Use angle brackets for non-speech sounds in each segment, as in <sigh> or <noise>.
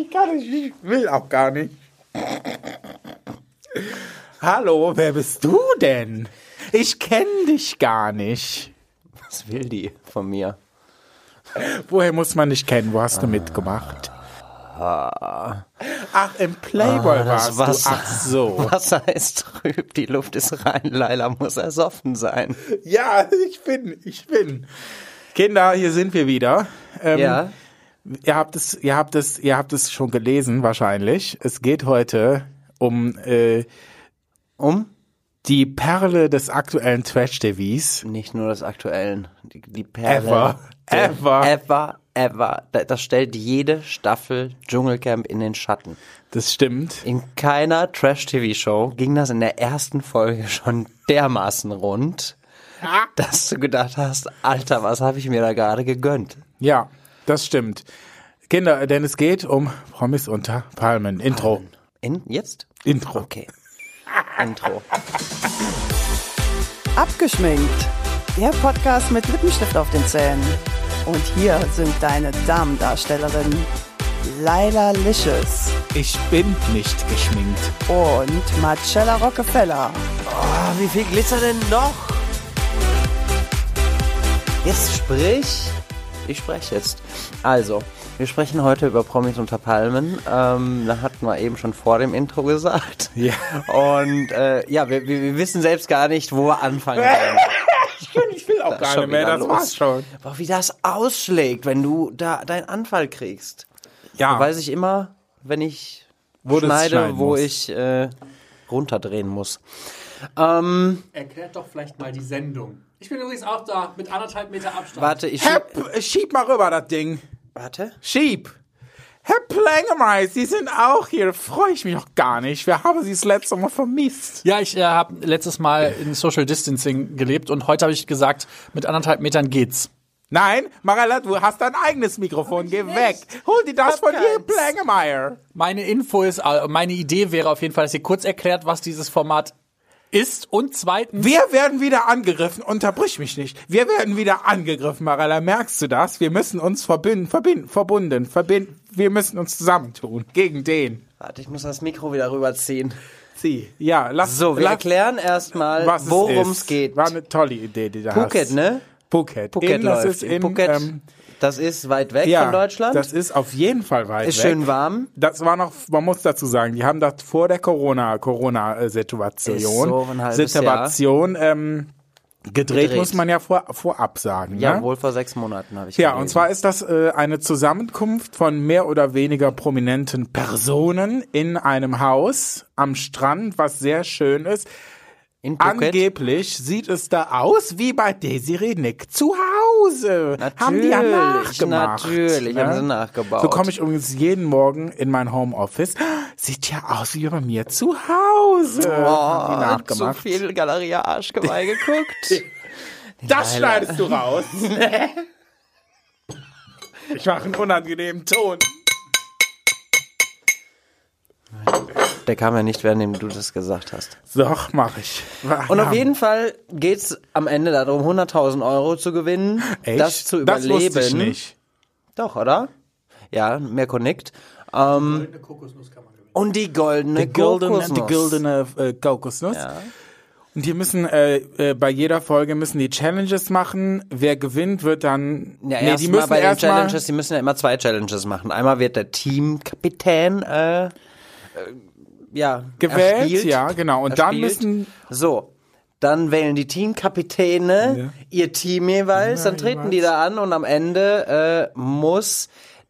ich kann nicht, ich will auch gar nicht. Hallo, wer bist du denn? Ich kenne dich gar nicht. Was will die von mir? Woher muss man dich kennen? Wo hast du mitgemacht? Ach, im Playboy Ah, warst Wasser. du. Ach so. Wasser ist trüb, die Luft ist rein, Leila muss ersoffen sein. Ja, ich bin, ich bin. Kinder, hier sind wir wieder. Ähm, Ja, Ihr habt es, ihr habt es, ihr habt es schon gelesen wahrscheinlich. Es geht heute um äh, um die Perle des aktuellen Trash-TVs. nicht nur des aktuellen, die, die Perle. Ever. der- Ever. Ever, ever. Da- Das stellt jede Staffel Dschungelcamp in den Schatten. Das stimmt. In keiner Trash-TV-Show ging das in der ersten Folge schon dermaßen rund, dass du gedacht hast, Alter, was habe ich mir da gerade gegönnt? Ja, das stimmt. Kinder, denn es geht um Promis unter Palmen. Intro. In, jetzt? Intro. Okay. Intro. Abgeschminkt. Der Podcast mit Lippenstift auf den Zähnen. Und hier sind deine Damendarstellerinnen Laila Licious Ich bin nicht geschminkt. und Marcella Rockefeller. Oh, wie viel Glitzer denn noch? Jetzt sprich. Ich spreche jetzt. Also, wir sprechen heute über Promis unter Palmen. Ähm, da hatten wir eben schon vor dem Intro gesagt. Ja. Und äh, ja, wir, wir, wissen selbst gar nicht, wo wir anfangen <laughs> sollen. Ich will auch gar schon nicht mehr, das los. war's schon. Boah, wie das ausschlägt, wenn du da deinen Anfall kriegst. Ja, Da weiß ich immer, wenn ich Wo schneide, wo musst. ich äh, runterdrehen muss. Ähm, Erklärt doch vielleicht mal die Sendung. Ich bin übrigens auch da mit anderthalb Meter Abstand. warte, ich Hepp, schieb mal rüber das Ding. Warte. Schieb. Herr Plengemeis, Sie sind auch hier. Freue ich mich noch gar nicht. Wir haben Sie das letzte Mal vermisst. Ja, ich äh, habe letztes Mal in Social Distancing gelebt und heute habe ich gesagt, mit anderthalb Metern geht's. Nein, Marella, du hast dein eigenes Mikrofon. Geh weg. Hol dir das von dir, keins. Plengemeier. Meine Info ist, äh, meine Idee wäre auf jeden Fall, dass ihr kurz erklärt, was dieses Format ist und zweitens, Wir werden wieder angegriffen. Unterbrich mich nicht. Wir werden wieder angegriffen, Marella. Merkst du das? Wir müssen uns verbinden, verbinden, verbunden, verbinden. Wir müssen uns zusammentun. Gegen den. Warte, ich muss das Mikro wieder rüberziehen. Sie. Ja, lass So, wir lass, erklären erstmal, worum es geht. War eine tolle Idee, die hast. Phuket, ne? Phuket. Phuket in, das läuft. ist in, Phuket, ähm, das ist weit weg ja, von Deutschland. Das ist auf jeden Fall weit ist weg. schön warm. Das war noch, man muss dazu sagen, die haben das vor der Corona, Corona-Situation, Ist so Situation, ähm, gedreht, Gedreht. muss man ja vor, vorab sagen. Ja, ne? wohl vor sechs Monaten habe ich Ja, gelesen. und zwar ist das äh, eine Zusammenkunft von mehr oder weniger prominenten Personen in einem Haus am Strand, was sehr schön ist. Angeblich sieht es da aus wie bei Desiree Nick zu Hause. haben die ja Natürlich, nachgemacht. natürlich, ne? haben sie nachgebaut. So komme ich übrigens jeden Morgen in mein Homeoffice. Sieht ja aus wie bei mir zu Hause. haben die Oh, nachgemacht. zu viel Galeria Arschgeweih geguckt. <laughs> Das schneidest du raus. <laughs> ich mache einen unangenehmen Ton. Der kam ja nicht, während du das gesagt hast. Doch, mache ich. Und Ja. auf jeden Fall geht's am Ende darum, 100.000 Euro zu gewinnen, Echt? das zu Das überleben. wusste ich nicht. Doch, oder? Ja, mehr connect. Ähm, eine Kokosnuss kann man gewinnen. und die goldene Die goldene, die Kokosnuss. goldene äh, Kokosnuss. Ja. Und die müssen äh, äh, bei jeder Folge müssen die Challenges machen. Wer gewinnt, wird dann. Ja, nee, die müssen bei den mal. Challenges, die müssen ja immer zwei Challenges machen. Einmal wird der Teamkapitän äh, äh, ja, gewählt, erspielt. ja, genau. Und dann erspielt. müssen So, dann wählen die Teamkapitäne ihr Team jeweils, dann treten die da an und am Ende äh, muss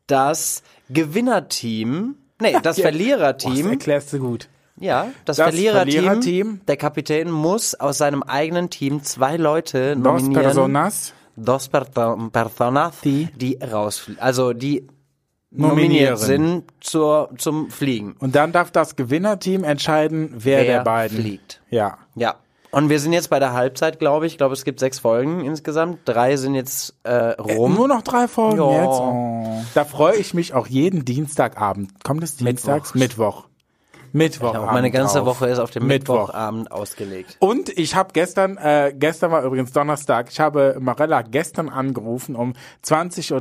das Gewinnerteam, nee, das <laughs> Boah, das Verliererteam, erklärst du gut. ja, das, das Verliererteam, Verliererteam, der Kapitän muss aus seinem eigenen Team zwei Leute Dos nominieren. Personas Dos perso- Personas, Die? rausfliegen, also die. Nominiert sind zur, zum Fliegen. Und dann darf das Gewinnerteam entscheiden, wer, Wer der beiden fliegt. Ja. Ja. Und wir sind jetzt bei der Halbzeit, glaube ich. Ich glaube, es gibt sechs Folgen insgesamt. Drei sind jetzt äh, rum. Nur noch drei Folgen Ja. jetzt. Oh. Da freue ich mich auch jeden Dienstagabend. Kommt es dienstags? Mittwoch. Mittwoch. Auch meine ganze drauf. Woche ist auf den Mittwoch. Mittwochabend ausgelegt. Und ich habe gestern, äh, gestern war übrigens Donnerstag, ich habe Marella gestern angerufen um 20.30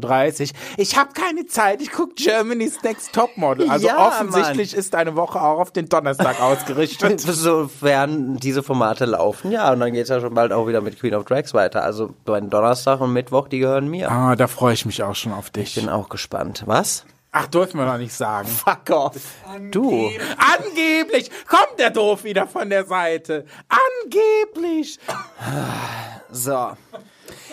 Uhr. Ich habe keine Zeit, ich guck Germany's Next Topmodel. Also Ja, offensichtlich ist deine Woche auch auf den Donnerstag ausgerichtet. <laughs> Sofern diese Formate laufen, ja, und dann geht's ja schon bald auch wieder mit Queen of Drags weiter. Also bei Donnerstag und Mittwoch, die gehören mir. Ah, da freue ich mich auch schon auf dich. Bin auch gespannt. Was? Ach, dürfen wir noch nicht sagen. Fuck off. Du. Angeblich kommt der doof wieder von der Seite. Angeblich. So.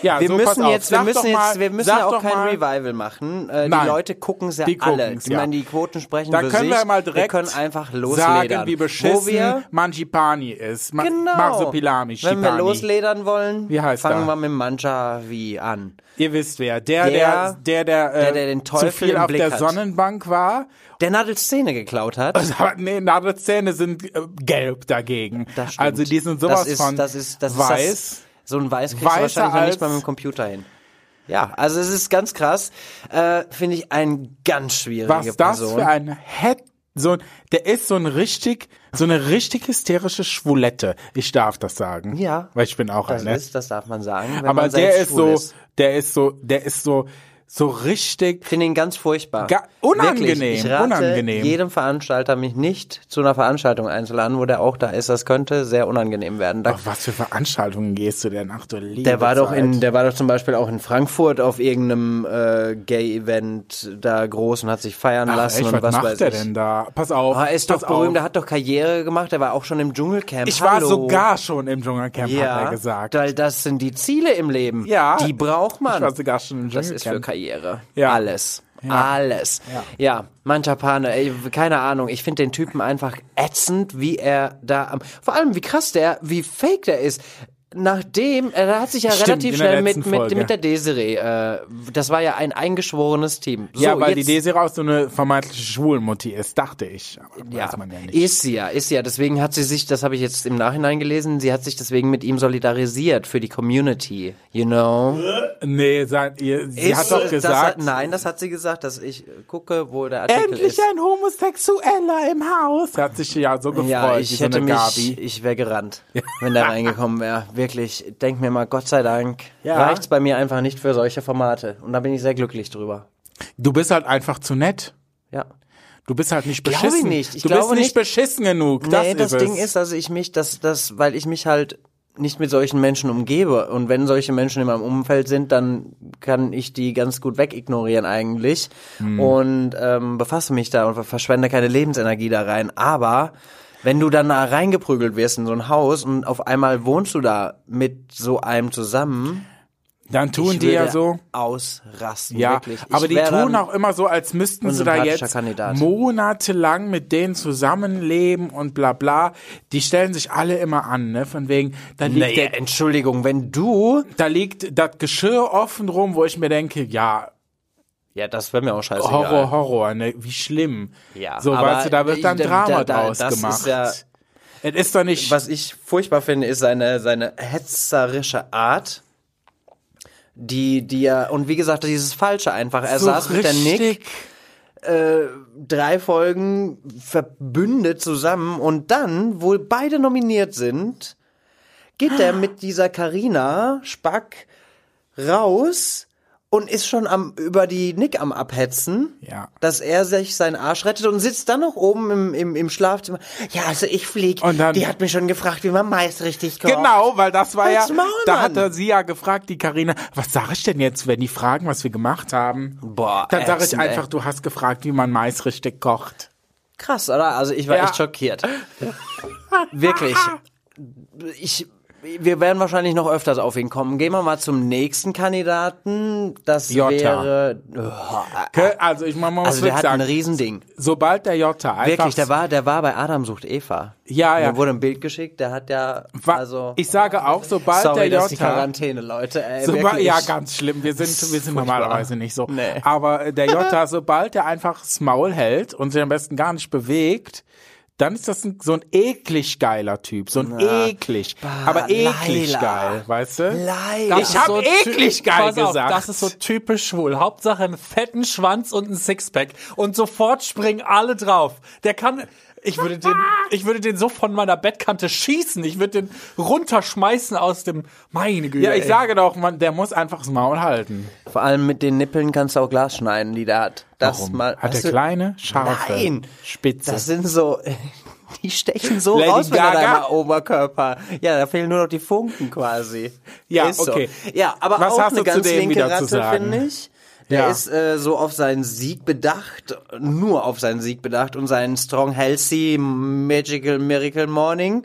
Ja, Wir so, müssen jetzt, wir müssen mal, jetzt, wir müssen ja auch kein mal, Revival machen. Äh, die. Leute gucken's ja Die alle. ich ja. meine, die Quoten sprechen Da für können sich. wir mal direkt wir können einfach losledern. sagen, wie beschissen wir, Mangipani ist. Ma genau. Marsupilami, Wenn wir losledern wollen, Wie heißt fangen er? wir mit Manjavi an. Ihr wisst wer. Der, Der- der, der, der, äh, der, der den Teufel zu viel auf der hat. Sonnenbank war. Der Nadels Szene geklaut hat. <laughs> Aber nee, Nadelzähne sind äh, gelb dagegen. Das stimmt. Also die sind sowas das ist, von das ist, das weiß. Ist das, so ein Weiß kriegst Weißer du wahrscheinlich noch nicht mal mit dem Computer hin. Ja, also es ist ganz krass. Äh, Finde ich ein ganz schwierige was das Person. für ein Head, so der ist so ein richtig, so eine richtig hysterische Schwulette. Ich darf das sagen. Ja. Weil ich bin auch das eine. ist, das darf man sagen. Aber man der ist so, der ist so, der ist so, so richtig, finde ihn ganz furchtbar. Ga- unangenehm, Wirklich, ich rate unangenehm. jedem Veranstalter, mich nicht zu einer Veranstaltung einzuladen, wo der auch da ist. Das könnte sehr unangenehm werden. Da, auf was für Veranstaltungen gehst du denn? Ach du liebe der war doch Zeit. in, der war doch zum Beispiel auch in Frankfurt auf irgendeinem äh, Gay-Event da groß und hat sich feiern Ach, lassen echt, und was was macht weiß der ich. denn da? Pass auf. Ah, er ist doch berühmt, der hat doch Karriere gemacht, der war auch schon im Dschungelcamp. Ich war Hallo. sogar schon im Dschungelcamp, ja, hat er gesagt. Weil das sind die Ziele im Leben. Ja. Die braucht man. Ich war sogar schon im Das ist für Dschungelcamp. Karriere. Ja. Alles. Alles. Ja, Manchapane, ey, keine Ahnung. Ich finde den Typen einfach ätzend, wie er da am, vor allem wie krass der, wie fake der ist. Nachdem, er hat sich ja Stimmt, relativ schnell mit, mit, mit der Desiree, äh, das war ja ein eingeschworenes Team. So, ja, weil jetzt, die Desiree auch so eine vermeintliche Schwulmutti ist, dachte ich. Ja, ja ist sie ja, ist sie ja. Deswegen hat sie sich, das habe ich jetzt im Nachhinein gelesen, sie hat sich deswegen mit ihm solidarisiert für die Community, you know. nee, ihr, sie Ist- hat doch das gesagt, hat, nein, das hat sie gesagt, dass ich äh, gucke, wo der Artikel endlich ist. ein Homosexueller im Haus. Hat sich ja so gefreut, Ja, ich so hätte eine mich, Gabi. ich wäre gerannt, wenn der <laughs> reingekommen wäre. Wirklich, ich denk mir mal, Gott sei Dank, Ja. reicht's bei mir einfach nicht für solche Formate. Und da bin ich sehr glücklich drüber. Du bist halt einfach zu nett. Ja. Du bist halt nicht Glaube beschissen. ich nicht. Ich du glaube bist nicht nicht. beschissen genug. Das nee, das ist Ding ist, dass ich mich, dass, das, weil ich mich halt nicht mit solchen Menschen umgebe. Und wenn solche Menschen in meinem Umfeld sind, dann kann ich die ganz gut wegignorieren eigentlich. Hm. Und ähm, befasse mich da und verschwende keine Lebensenergie da rein. Aber wenn du dann da reingeprügelt wirst in so ein Haus und auf einmal wohnst du da mit so einem zusammen, Dann tun die ja so. ausrasten. Ja, wirklich. Ich aber die tun auch immer so, als müssten sie da jetzt Kandidat. monatelang mit denen zusammenleben und bla bla. Die stellen sich alle immer an, ne? Von wegen, da liegt Naja, der, Entschuldigung, wenn du da liegt das Geschirr offen rum, wo ich mir denke, ja, Ja, das wäre mir auch scheißegal. Horror, Horror, ne? Wie schlimm. Ja, so, aber weißt du, da wird dann da- Drama da- da- draus das ist gemacht. ja- es ist doch nicht. Was ich furchtbar finde, ist seine, seine hetzerische Art. Die, die ja, und wie gesagt, dieses Falsche einfach. Er so saß mit der Nick richtig- drei Folgen verbündet zusammen und dann, wo beide nominiert sind, geht der mit dieser Karina Spack raus und ist schon am über die Nick am abhetzen, Ja. dass er sich seinen Arsch rettet und sitzt dann noch oben im, im, im Schlafzimmer. Ja, also ich flieg. Und dann- die hat mich schon gefragt, wie man Mais richtig kocht. Genau, weil das war ja, Halt's Maul, da hat er sie ja gefragt, die Karina, was sage ich denn jetzt, wenn die fragen, was wir gemacht haben? Boah, Dann sage ich einfach, ey. du hast gefragt, wie man Mais richtig kocht. Krass, oder? Also ich war Ja. echt schockiert. Wirklich. Ich, wir werden wahrscheinlich noch öfters auf ihn kommen. Gehen wir mal zum nächsten Kandidaten. Das Jota. wäre. Okay, Also ich man muss Also der hat ein sagen, Riesending. sobald der Jota einfach Wirklich, der war, der war bei Adam sucht Eva. Ja, ja. Mir wurde ein Bild geschickt, der hat ja. also, ich sage auch, sobald sorry, der das ist die Jota Quarantäne, Leute. Ey, Soba- wirklich. ja, ganz schlimm. Wir sind, wir sind normalerweise nicht so. Nee. Aber äh, der Jota, sobald er einfach das Maul hält und sich am besten gar nicht bewegt, dann ist das ein, so ein eklig geiler Typ. So ein eklig. aber eklig Laila. geil, weißt du? Laila. Ich hab eklig geil pass auf, gesagt. Das ist so typisch schwul. Hauptsache einen fetten Schwanz und ein Sixpack. Und sofort springen alle drauf. Der kann, Ich würde den, ich würde den so von meiner Bettkante schießen. Ich würde den runterschmeißen aus dem, meine Güte. Ja, ich ey. sage doch, man, der muss einfach das Maul halten. Vor allem mit den Nippeln kannst du auch Glas schneiden, die der hat. Das Warum? mal. Hat der du- kleine, scharfe, Nein. spitze. Das sind so, <laughs> die stechen so Lady raus mit deinem Oberkörper. Ja, da fehlen nur noch die Funken quasi. Ja, Ist so. okay. Ja, aber Was auch hast eine du zu ganz dem linke wieder Ratte, zu sagen? finde ich. Der Ja. ist äh, so auf seinen Sieg bedacht, nur auf seinen Sieg bedacht und seinen Strong Healthy Magical Miracle Morning.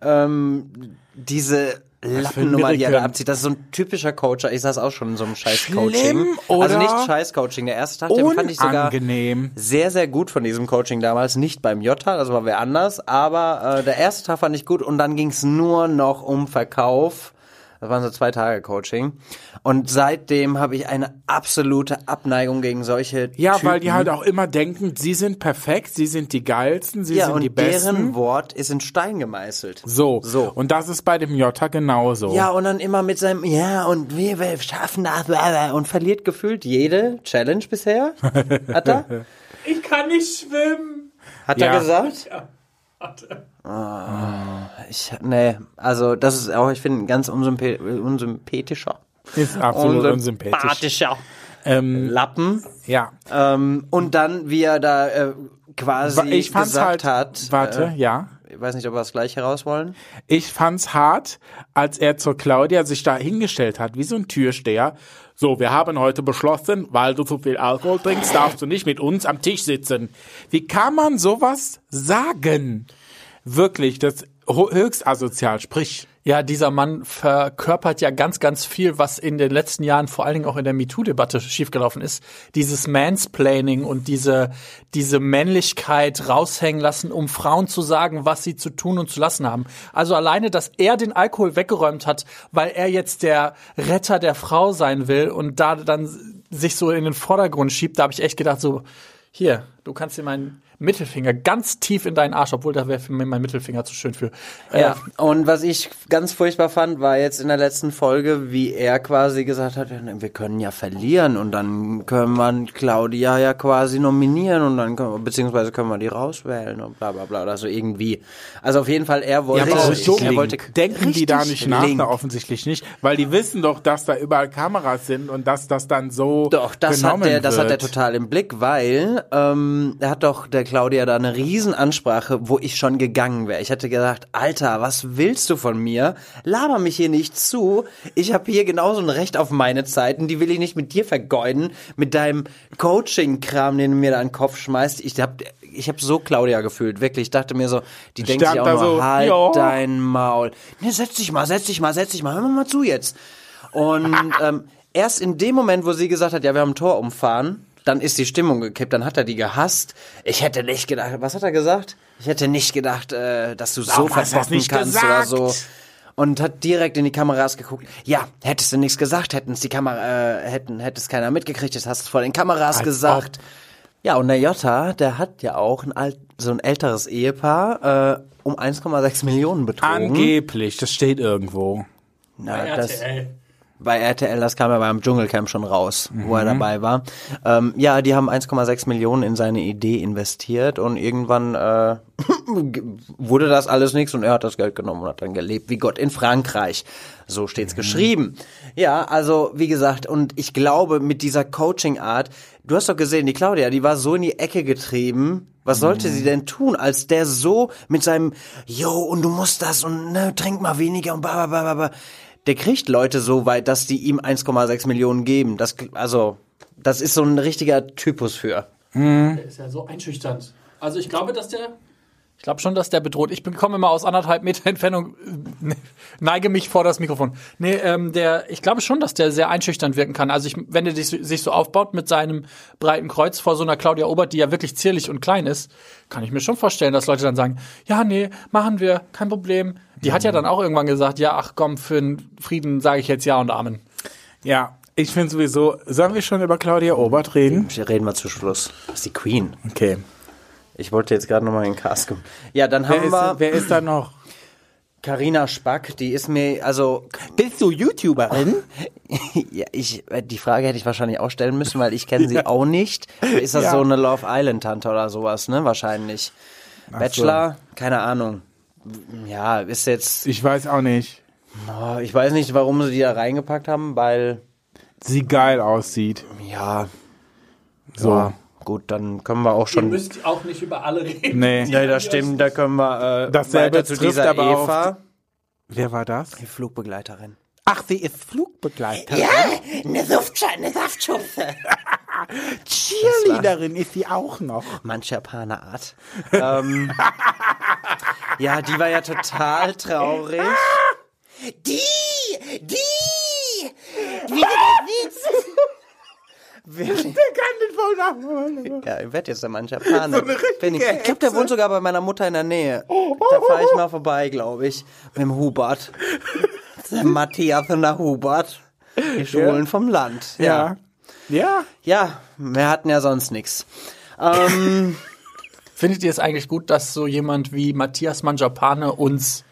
Ähm, diese Lappennummer, die er da abzieht, das ist so ein typischer Coacher. Ich saß auch schon in so einem scheiß Schlimm, Coaching. oder? Also nicht scheiß Coaching. Der erste Tag, den fand ich sogar sehr, sehr gut von diesem Coaching damals. Nicht beim Jota, das war wer anders, aber äh, der erste Tag fand ich gut und dann ging es nur noch um Verkauf. Das waren so zwei Tage Coaching. Und seitdem habe ich eine absolute Abneigung gegen solche Ja, Typen. weil die halt auch immer denken, sie sind perfekt, sie sind die geilsten, sie ja, sind und die besten. deren Wort ist in Stein gemeißelt. so. So. Und das ist bei dem Jota genauso. Ja, und dann immer mit seinem, ja, und wir, wir schaffen das, und verliert gefühlt jede Challenge bisher. Hat er? <laughs> Ich kann nicht schwimmen. Hat Ja. er gesagt? Ich, nee, also das ist auch, ich finde, ganz unsympa unsympathischer. Ist absolut unsympathisch. Unsympathischer Ähm, Lappen. ja. Ähm, und dann, wie er da äh, quasi Ich fand's gesagt halt, hat, warte, äh, ja. ich weiß nicht, ob wir das gleiche raus wollen. Ich fand's hart, als er zur Claudia sich da hingestellt hat, wie so ein Türsteher. So, wir haben heute beschlossen, weil du zu viel Alkohol trinkst, darfst du nicht mit uns am Tisch sitzen. Wie kann man sowas sagen? Wirklich, das höchst asozial, sprich. Ja, dieser Mann verkörpert ja ganz, ganz viel, was in den letzten Jahren vor allen Dingen auch in der MeToo-Debatte schiefgelaufen ist. Dieses Mansplaining und diese, diese Männlichkeit raushängen lassen, um Frauen zu sagen, was sie zu tun und zu lassen haben. Also alleine, dass er den Alkohol weggeräumt hat, weil er jetzt der Retter der Frau sein will und da dann sich so in den Vordergrund schiebt, da habe ich echt gedacht, so, hier, du kannst dir meinen Mittelfinger ganz tief in deinen Arsch, obwohl da wäre für mich mein Mittelfinger zu schön für. Äh, Ja, und was ich ganz furchtbar fand, war jetzt in der letzten Folge, wie er quasi gesagt hat, ja, wir können ja verlieren und dann können wir Claudia ja quasi nominieren und dann können wir, beziehungsweise können wir die rauswählen und bla bla bla oder so irgendwie. Also auf jeden Fall, er wollte, aber er so wollte denken die da nicht nach, na, offensichtlich nicht, weil die wissen doch, dass da überall Kameras sind und dass das dann so Doch, das genommen hat der, das hat wird. er total im Blick, weil ähm, er hat doch der Claudia da eine Riesenansprache, wo ich schon gegangen wäre. Ich hätte gesagt, Alter, was willst du von mir? Laber mich hier nicht zu. Ich habe hier genauso ein Recht auf meine Zeiten, die will ich nicht mit dir vergeuden, mit deinem Coaching-Kram, den du mir da an den Kopf schmeißt. Ich hab, ich hab so Claudia gefühlt, wirklich. Ich dachte mir so, die denkt sich auch nur, so, halt ja. dein Maul. Nee, setz dich mal, setz dich mal, setz dich mal, hör mal, mal zu jetzt. Und <laughs> ähm, erst in dem Moment, wo sie gesagt hat, ja, wir haben ein Tor umfahren, dann ist die Stimmung gekippt, dann hat er die gehasst. Ich hätte nicht gedacht, was hat er gesagt? Ich hätte nicht gedacht, äh, dass du so verbocken nicht kannst gesagt? oder so. Und hat direkt in die Kameras geguckt. Ja, hättest du nichts gesagt, hätten es die Kamera, äh, hätten, hätte es keiner mitgekriegt, jetzt hast du es vor den Kameras Als gesagt. Ja, und der Jota, der hat ja auch ein alt, so ein älteres Ehepaar äh, um 1,6 Millionen betrogen. Angeblich, das steht irgendwo. Na, das, bei RTL, das kam ja beim Dschungelcamp schon raus, wo er dabei war. Ähm, ja, die haben 1,6 Millionen in seine Idee investiert und irgendwann äh, <clears throat> wurde das alles nichts und er hat das Geld genommen und hat dann gelebt wie Gott in Frankreich. So steht's geschrieben. Ja, also wie gesagt, und ich glaube mit dieser Coaching-Art, du hast doch gesehen, die Claudia, die war so in die Ecke getrieben. Was sollte sie denn tun, als der so mit seinem, yo, und du musst das und ne, trink mal weniger und bla bla bla, bla der kriegt Leute so weit, dass die ihm 1,6 Millionen geben. Das, also, das ist so ein richtiger Typus für. Der ist ja so einschüchternd. Also ich glaube, dass der. Ich glaube schon, dass der bedroht. Ich komme immer aus anderthalb Meter <laughs> Entfernung, neige mich vor das Mikrofon. Nee, ähm, der, ich glaube schon, dass der sehr einschüchternd wirken kann. Also ich, wenn er sich, sich so aufbaut mit seinem breiten Kreuz vor so einer Claudia Obert, die ja wirklich zierlich und klein ist, kann ich mir schon vorstellen, dass Leute dann sagen, ja, nee, machen wir, kein Problem. Die hat ja dann auch irgendwann gesagt, ja, ach komm, für den Frieden sage ich jetzt Ja und Amen. Ja, ich finde sowieso, sollen wir schon über Claudia Obert reden? Reden wir zu Schluss. Das ist die Queen. Okay. Ich wollte jetzt gerade nochmal in den Cast kommen. Ja, dann Wer haben wir ist, wer ist da noch? Carina Spack, die ist mir, also, Bist du YouTuberin? <laughs> ja, ich, die Frage hätte ich wahrscheinlich auch stellen müssen, weil ich kenne sie auch nicht. Ist das Ja. so eine Love Island Tante oder sowas, ne? Wahrscheinlich. Bachelor, keine Ahnung. Ja, ist jetzt, Ich weiß auch nicht. oh, ich weiß nicht, warum sie die da reingepackt haben, weil, Sie geil aussieht. ja, So. ja, gut, dann können wir auch Ihr schon. müsst auch nicht über alle reden. Nee. Nee, das stimmt, da können wir äh, Dasselbe weiter zu trifft dieser aber auf Eva, Wer war das? die Flugbegleiterin. Ach, sie ist Flugbegleiterin. eine Saftschale, eine Saftschubse. <laughs> Cheerleaderin ist sie auch noch. Manch Japanerart. ähm, <laughs> ja, die war ja total traurig. Die, die, wie Wirklich. <laughs> <laughs> Der kann den voll nach. Ja, ich werde jetzt der Mann Japaner. <laughs> So ich ich glaube, der wohnt sogar bei meiner Mutter in der Nähe. Da fahre ich mal vorbei, glaube ich. Mit dem Hubert. <laughs> Der Matthias und der Hubert. Die Schulen vom Land. Ja. Ja. Ja, wir hatten ja sonst nichts. Ähm, Findet ihr es eigentlich gut, dass so jemand wie Matthias Manjapane uns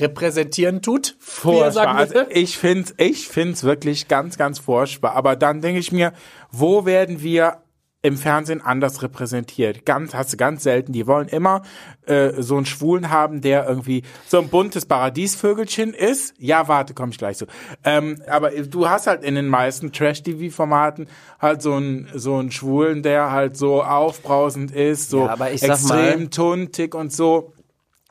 repräsentieren tut? Wie er sagen Furchtbar. Also würde? ich find's, ich find's wirklich ganz, ganz furchtbar. Aber dann denke ich mir, wo werden wir im Fernsehen anders repräsentiert? Ganz, hast du ganz selten. Die wollen immer äh, so einen Schwulen haben, der irgendwie so ein buntes Paradiesvögelchen ist. Ja, warte, komm ich gleich zu. Ähm, aber du hast halt in den meisten Trash-TV-Formaten halt so einen so einen Schwulen, der halt so aufbrausend ist, so Ja, aber ich sag extrem mal- tuntig und so.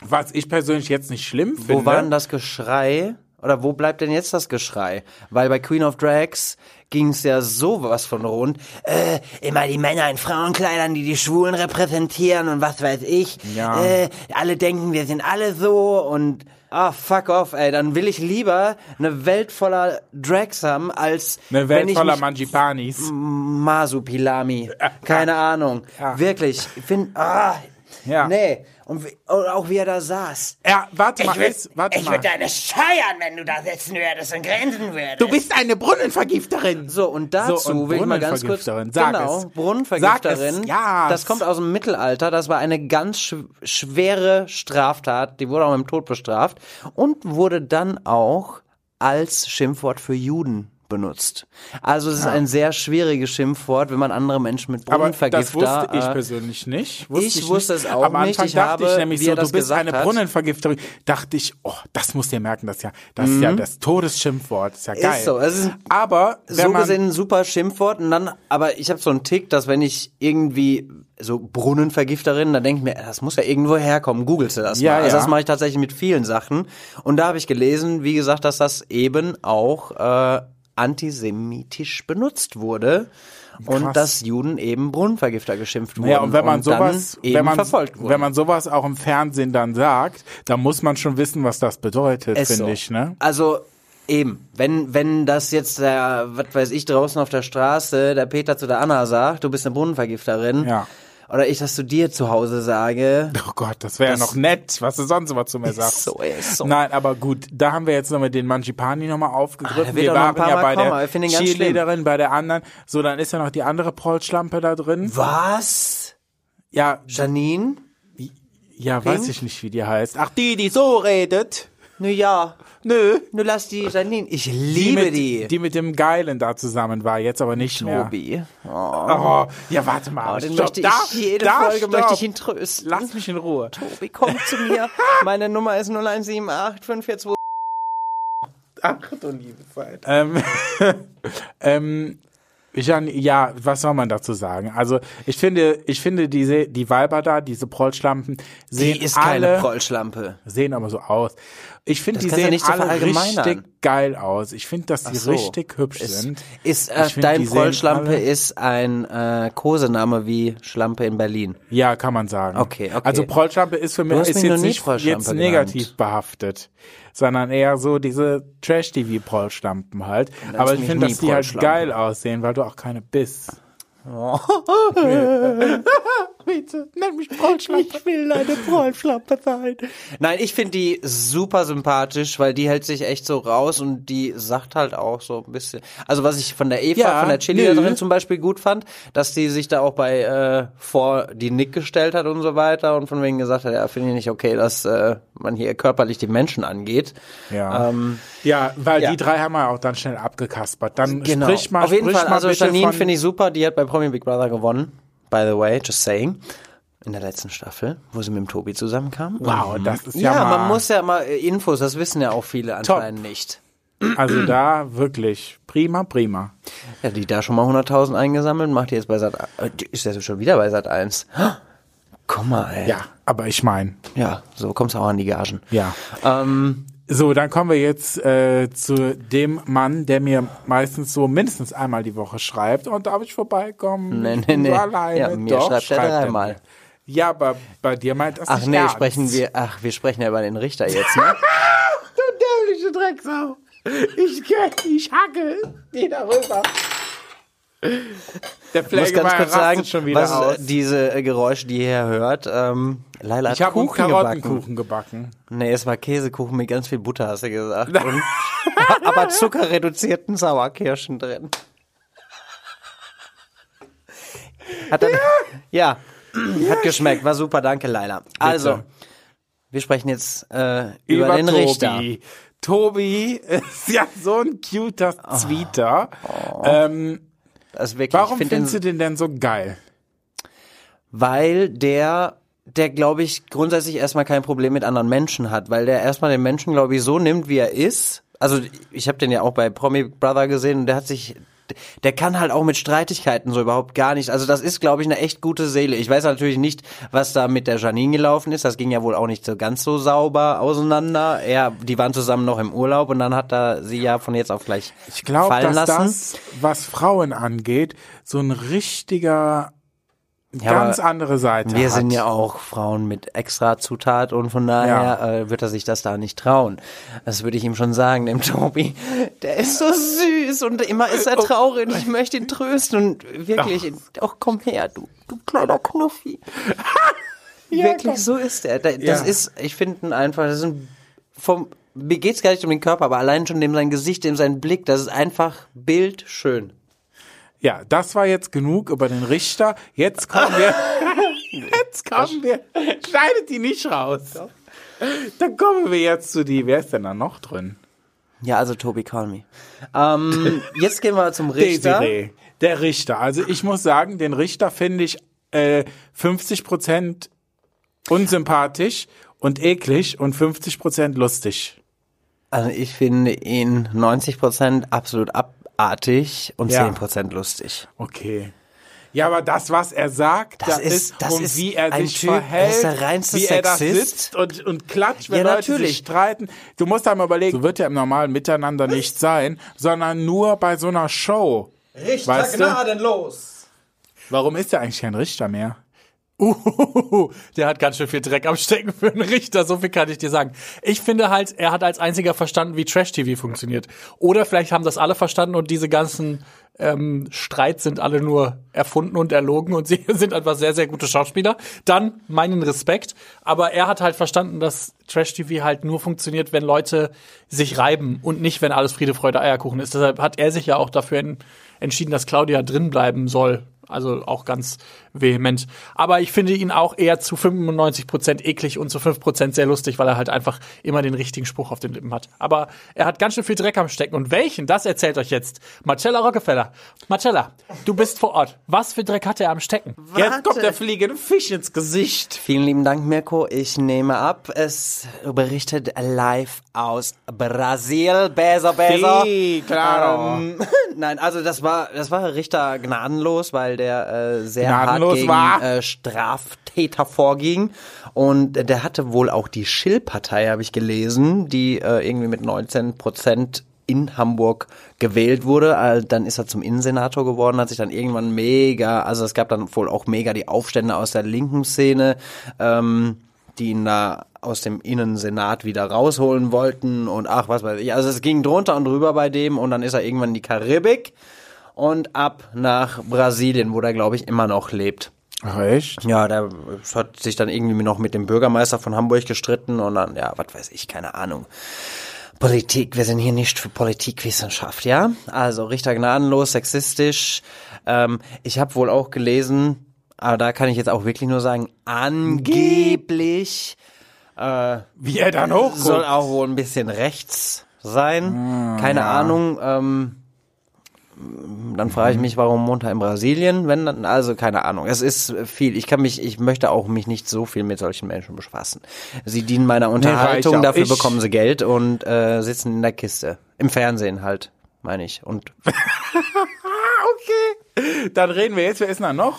Was ich persönlich jetzt nicht schlimm finde. wo war denn das Geschrei? Oder wo bleibt denn jetzt das Geschrei? Weil bei Queen of Drags ging es ja sowas von rund. Äh, immer die Männer in Frauenkleidern, die die Schwulen repräsentieren und was weiß ich. Ja. Äh, alle denken, wir sind alle so und ah, fuck off, ey. Dann will ich lieber eine Welt voller Drags haben, als Eine Welt voller mich Mangipanis. Masupilami. <laughs> Keine Ahnung. Wirklich. Ich find, ah, Ja. nee. Und, wie, und auch wie er da saß. Ja, warte mal, ist, warte Ich mal. würde deine scheuern, wenn du da sitzen würdest und grinsen würdest. Du bist eine Brunnenvergifterin. So, und dazu So, und will ich mal ganz kurz. Brunnenvergifterin, sag genau, es. Brunnenvergifterin. Sag es, ja. Das kommt aus dem Mittelalter. Das war eine ganz sch schwere Straftat. Die wurde auch mit dem Tod bestraft. Und wurde dann auch als Schimpfwort für Juden benutzt. Also es ist ein sehr schwieriges Schimpfwort, wenn man andere Menschen mit Aber das Brunnenvergifter... wusste ich äh, persönlich nicht. ich wusste nicht. es auch Am Anfang nicht. Ich dachte habe, ich nämlich so, du bist eine hat- Brunnenvergifterin. Dachte ich, oh, das muss dir merken, das ist ja, das ist ja das Todesschimpfwort. Ist ja geil. Mhm. Ist so, ist Aber wenn so man, gesehen ein super Schimpfwort und dann, aber ich habe so einen Tick, dass wenn ich irgendwie so Brunnenvergifterin, dann denke ich mir, das muss ja irgendwo herkommen, googelst du das Ja, mal. Also ja. das mache ich tatsächlich mit vielen Sachen und da habe ich gelesen, wie gesagt, dass das eben auch äh, antisemitisch benutzt wurde und Krass. dass Juden eben Brunnenvergifter geschimpft wurden ja, und wenn man sowas, dann eben wenn man, verfolgt wurden. wenn man sowas auch im Fernsehen dann sagt, dann muss man schon wissen, was das bedeutet, finde so. ich, ne? Also eben, wenn wenn das jetzt der, was weiß ich, draußen auf der Straße der Peter zu der Anna sagt, du bist eine Brunnenvergifterin, Ja. Oder ich das zu dir zu Hause sage, Oh Gott, das wäre ja noch nett, was du sonst immer zu mir sagst. so, ey, ist so. Nein, aber gut, da haben wir jetzt nochmal den Manjipani nochmal aufgegriffen. Ah, wir waren ja Mal bei kommen, der. Cheerleaderin, bei der anderen. So, dann ist ja noch die andere Paul-Schlampe da drin. was? Ja, Janine? ja, weiß ich nicht, wie die heißt. Ach, die, die so redet. Nö, ja. Nö. Nur lass die Janine. Ich Die liebe mit, die. die mit dem Geilen da zusammen war, jetzt aber nicht mehr. Tobi. Oh, Oh, ja, warte mal. den stopp, möchte ich, da, jede da, Folge stopp. möchte ich ihn trösten. Lass mich in Ruhe. Tobi, komm zu mir. <laughs> Meine Nummer ist 0178 542. Ach du liebe Zeit. Ähm, <laughs> ähm, Jan, ja, was soll man dazu sagen? Also ich finde, ich finde diese die Weiber da, diese Prollschlampen sehen Die ist alle keine Prollschlampe. sehen aber so aus. Ich finde, die sehen nicht so alle richtig geil aus. Ich finde, dass die so. richtig hübsch Ist, sind. ist äh, find, dein alle- ist ein äh, Kosename wie Schlampe in Berlin. Ja, kann man sagen. Okay, okay. Also Prollschlampe ist für mich ist mich jetzt nicht jetzt negativ genannt. behaftet, sondern eher so diese Trash-TV-Prollschlampen halt. Aber ich finde, dass die halt geil aussehen, weil du auch keine bist. <laughs> <laughs> <laughs> Bitte, nenn mich Prollschlampe. Ich will eine Prollschlampe sein. Nein, ich finde die super sympathisch, weil die hält sich echt so raus und die sagt halt auch so ein bisschen. Also was ich von der Eva, Ja, von der Chili-Leiterin nö. zum Beispiel gut fand, dass die sich da auch bei äh, vor die Nick gestellt hat und so weiter und von wegen gesagt hat, ja, finde ich nicht okay, dass äh, man hier körperlich die Menschen angeht. Ja. Ähm, Ja, weil Ja. die drei haben wir auch dann schnell abgekaspert. Dann genau. sprich mal, Auf jeden sprich Fall, mal also Janine finde ich super, die hat bei Promi Big Brother gewonnen. By the way, just saying. in der letzten Staffel, wo sie mit dem Tobi zusammenkam. Wow, das ist ja, Ja, mal, man muss ja mal äh, Infos, das wissen ja auch viele anscheinend nicht. also da wirklich prima, prima. Ja, die da schon mal 100.000 eingesammelt, macht die jetzt bei Sat äh, ist ja schon wieder bei Sat 1. Guck mal, ey. Ja, aber ich meine, Ja, so kommt's auch an die Gagen. ja. Ähm, So, dann kommen wir jetzt äh, zu dem Mann, der mir meistens so mindestens einmal die Woche schreibt. Und darf ich vorbeikommen? Nee, nee, nee. Alleine. Ja, mir Doch, schreibt er dreimal. Ja, aber bei dir meint das ach nicht nee, sprechen wir, ach, wir sprechen ja über den Richter jetzt, ne? <laughs> Du dämliche Drecksau. Ich, ich hacke die darüber. Der Ich muss ganz kurz sagen, schon wieder was aus. äh, diese äh, Geräusche, die ihr hier hört, ähm, Laila Ich hat einen Kuchen gebacken. Karottenkuchen gebacken. Nee, es war Käsekuchen mit ganz viel Butter, hast du gesagt. <laughs> Und, aber zuckerreduzierten Sauerkirschen drin. Hat dann, ja, hat geschmeckt, war super, danke Laila. Also, wir sprechen jetzt äh, über, den Tobi. Richter. Tobi <laughs> ist ja so ein cuter Zwieter. Ähm, Ist wirklich, warum find findest den, du den denn so geil? weil der, der glaube ich grundsätzlich erstmal kein Problem mit anderen Menschen hat, weil der erstmal den Menschen, glaube ich, so nimmt, wie er ist. Also ich habe den ja auch bei Promi Brother gesehen und der hat sich, der kann halt auch mit Streitigkeiten so überhaupt gar nicht. Also das ist, glaube ich, eine echt gute Seele. Ich weiß natürlich nicht, was da mit der Janine gelaufen ist. Das ging ja wohl auch nicht so ganz so sauber auseinander. Er, die waren zusammen noch im Urlaub und dann hat er sie ja von jetzt auf gleich Ich glaube, fallen dass lassen. das, was Frauen angeht, so ein richtiger, Ja, ganz andere Seite Wir hat. sind ja auch Frauen mit extra Zutat und von daher äh, wird er sich das da nicht trauen. Das würde ich ihm schon sagen, dem <laughs> Tobi. Der ist so süß und immer ist er traurig und ich möchte ihn trösten und wirklich, ach komm her, du, du kleiner Knuffi. <laughs> wirklich, so ist er. Da- Das Ja. ist, ich finde ihn einfach, das ist ein, vom, mir geht's gar nicht um den Körper, aber allein schon dem sein Gesicht, dem sein Blick, das ist einfach bildschön. Ja, das war jetzt genug über den Richter. Jetzt kommen wir. <laughs> jetzt kommen wir. Schneidet die nicht raus. Dann kommen wir jetzt zu die. Wer ist denn da noch drin? Ja, also Tobi, call me. Ähm, <laughs> jetzt gehen wir zum Richter. Desiree. Der Richter. Also ich muss sagen, den Richter finde ich äh, 50 Prozent unsympathisch und eklig und 50 Prozent lustig. Also ich finde ihn 90% absolut abartig und Ja. 10% lustig. Okay. Ja, aber das, was er sagt, Das das, ist- ist, das und ist wie er ein sich Typ, verhält, er ist der reinste wie er da sitzt und, und klatscht, wenn Ja, Leute natürlich. sich streiten. Du musst einmal überlegen, so wird ja im normalen Miteinander nicht sein, sondern nur bei so einer Show. Richter weißt gnadenlos. Warum ist er eigentlich kein Richter mehr? Uh, der hat ganz schön viel Dreck am Stecken für einen Richter, so viel kann ich dir sagen. Ich finde halt, er hat als einziger verstanden, wie Trash-TV funktioniert. Oder vielleicht haben das alle verstanden und diese ganzen ähm, Streits sind alle nur erfunden und erlogen und <laughs> sie sind einfach sehr, sehr gute Schauspieler. Dann meinen Respekt. Aber er hat halt verstanden, dass Trash-TV halt nur funktioniert, wenn Leute sich reiben und nicht, wenn alles Friede, Freude, Eierkuchen ist. Deshalb hat er sich ja auch dafür en entschieden, dass Claudia drin bleiben soll. Also auch ganz vehement. Aber ich finde ihn auch eher zu 95% eklig und zu 5% sehr lustig, weil er halt einfach immer den richtigen Spruch auf den Lippen hat. Aber er hat ganz schön viel Dreck am Stecken. Und welchen, das erzählt euch jetzt Marcella Rockefeller. Marcella, du bist vor Ort. Was für Dreck hat er am Stecken? Jetzt kommt der fliegende Fisch ins Gesicht. Vielen lieben Dank, Mirko. Ich nehme ab, es berichtet live aus Brasil. Besser, besser. Sí, claro. <laughs> Ähm, nein, also das war, das war Richter gnadenlos, weil der äh, sehr Gnadenlos gegen war? äh, Straftäter vorging. Und äh, der hatte wohl auch die Schill-Partei, habe ich gelesen, die äh, irgendwie mit 19 Prozent in Hamburg gewählt wurde. Äh, Dann ist er zum Innensenator geworden, hat sich dann irgendwann mega, also es gab dann wohl auch mega die Aufstände aus der linken Szene, ähm, die ihn da aus dem Innensenat wieder rausholen wollten und ach, was weiß ich. Also es ging drunter und drüber bei dem und dann ist er irgendwann in die Karibik und ab nach Brasilien, wo der, glaube ich, immer noch lebt. Ach, echt? Ja, der hat sich dann irgendwie noch mit dem Bürgermeister von Hamburg gestritten und dann, ja, was weiß ich, keine Ahnung. Politik, wir sind hier nicht für Politikwissenschaft, ja? Also Richter gnadenlos, sexistisch. Ähm, ich habe wohl auch gelesen, aber da kann ich jetzt auch wirklich nur sagen, angeblich Wie er dann hochguckt. soll auch wohl ein bisschen rechts sein. Keine Ahnung. Ähm, Dann frage ich mich, warum er in Brasilien? Wenn dann, also keine Ahnung. Es ist viel. Ich kann mich, ich möchte auch mich nicht so viel mit solchen Menschen befassen. Sie dienen meiner Unterhaltung, auch. dafür Ich- bekommen sie Geld und äh, sitzen in der Kiste. Im Fernsehen halt, meine ich. Und <laughs> Dann reden wir jetzt, wer ist denn da noch?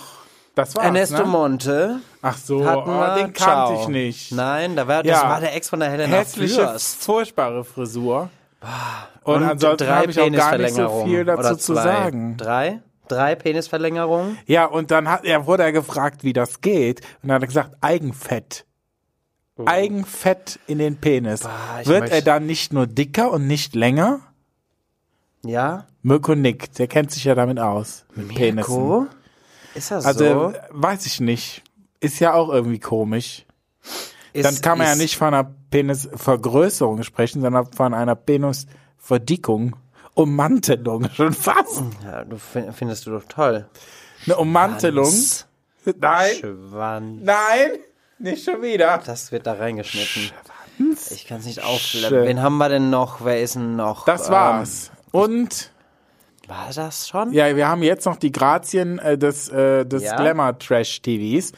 Das war's, Ernesto ne? Monte Ach so, hatten oh, wir. den kannte ich nicht. Nein, da war, das Ja. war der Ex von der Helena Hässliche, Fürst. furchtbare Frisur. Und, Und ansonsten drei habe ich auch gar nicht so viel dazu zu sagen. Drei? Drei Penisverlängerungen? Ja, und dann hat er wurde er gefragt, wie das geht, und dann hat er gesagt Eigenfett. Eigenfett in den Penis. ich Wird möchte- er dann nicht nur dicker und nicht länger? Ja? Mirko nickt, der kennt sich ja damit aus. Mit Penissen. Mirko? Ist das Also so? weiß ich nicht. Ist ja auch irgendwie komisch. Ist, Dann kann man ja nicht von einer Penisvergrößerung sprechen, sondern von einer Penisverdickung. Ummantelung, <laughs> schon fast. Ja, du fin- findest du doch toll. Eine Ummantelung. Schwanz. Nein, Schwanz. nein, nicht schon wieder. Das wird da reingeschnitten. Ich kann es nicht. Schwanz. Wen haben wir denn noch? Wer ist denn noch? Das war's. Und Ähm, war das schon? ja, wir haben jetzt noch die Grazien äh, des, äh, des Ja? Glamour-Trash-TVs.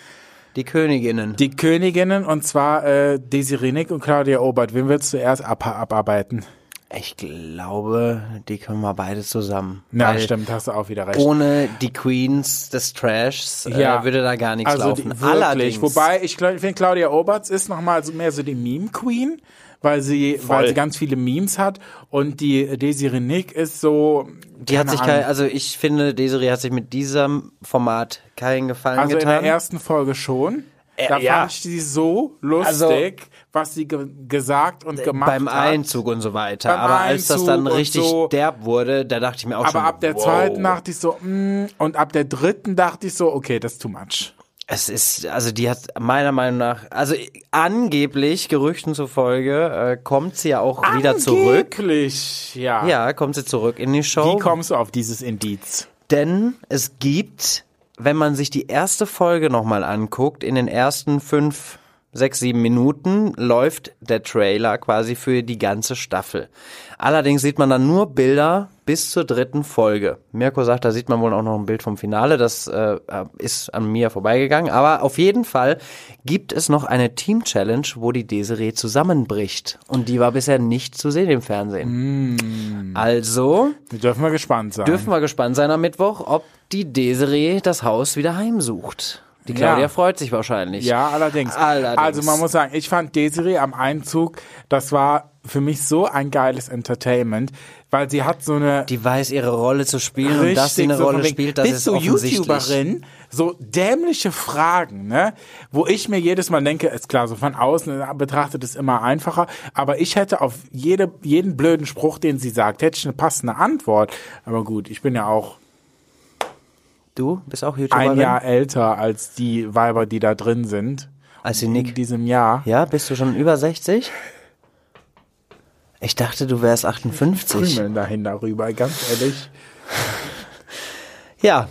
Die Königinnen. Die Königinnen und zwar äh, Desiree Nick und Claudia Obert. Wen willst du zuerst ab abarbeiten? Ich glaube, die können wir beide zusammen. Ja, Weil stimmt, hast du auch wieder recht. Ohne die Queens des Trashs äh, Ja. würde da gar nichts also laufen. Wirklich. Allerdings, Wobei ich, ich finde, Claudia Oberts ist nochmal so mehr so die Meme-Queen, weil sie, weil sie ganz viele Memes hat und die Desiree Nick ist so. die hat sich kein, also ich finde, Desiree hat sich mit diesem Format keinen Gefallen Also in getan. der ersten Folge schon. Da ja. fand ich sie so lustig, was sie ge gesagt und gemacht beim hat. Einzug und so weiter. Beim Aber als das dann Einzug richtig so. derb wurde, da dachte ich mir auch schon, Aber ab der wow. zweiten dachte ich so, mm, und ab der dritten dachte ich so, okay, das ist too much. Es ist, also die hat meiner Meinung nach, also angeblich, Gerüchten zufolge, äh, kommt sie ja auch wieder zurück. Angeblich, ja. Ja, kommt sie zurück in die Show. Wie kommst du auf dieses Indiz? Denn es gibt, wenn man sich die erste Folge nochmal anguckt, in den ersten fünf, sechs, sieben Minuten läuft der Trailer quasi für die ganze Staffel. Allerdings sieht man dann nur Bilder bis zur dritten Folge. Mirko sagt, da sieht man wohl auch noch ein Bild vom Finale. Das äh, ist an mir vorbeigegangen. Aber auf jeden Fall gibt es noch eine Team-Challenge, wo die Desiree zusammenbricht. Und die war bisher nicht zu sehen im Fernsehen. Also Wir dürfen wir gespannt sein. dürfen wir gespannt sein am Mittwoch, ob die Desiree das Haus wieder heimsucht. Die Claudia Ja. freut sich wahrscheinlich. Ja, allerdings. Allerdings. Also man muss sagen, ich fand Desiree am Einzug, das war für mich so ein geiles Entertainment, weil sie hat so eine Die weiß ihre Rolle zu spielen und dass sie eine so Rolle spielt, das bist ist du. YouTuberin? So dämliche Fragen, ne? Wo ich mir jedes Mal denke, ist klar, so von außen betrachtet es immer einfacher, aber ich hätte auf jede, jeden blöden Spruch, den sie sagt, hätte ich eine passende Antwort. Aber gut, ich bin ja auch Du bist auch YouTuberin? ein Jahr älter als die Weiber, die da drin sind. Als die In Nick. diesem Jahr. Ja, bist du schon über 60? Ich dachte, du wärst 58. Krümeln dahin darüber, ganz ehrlich. Ja,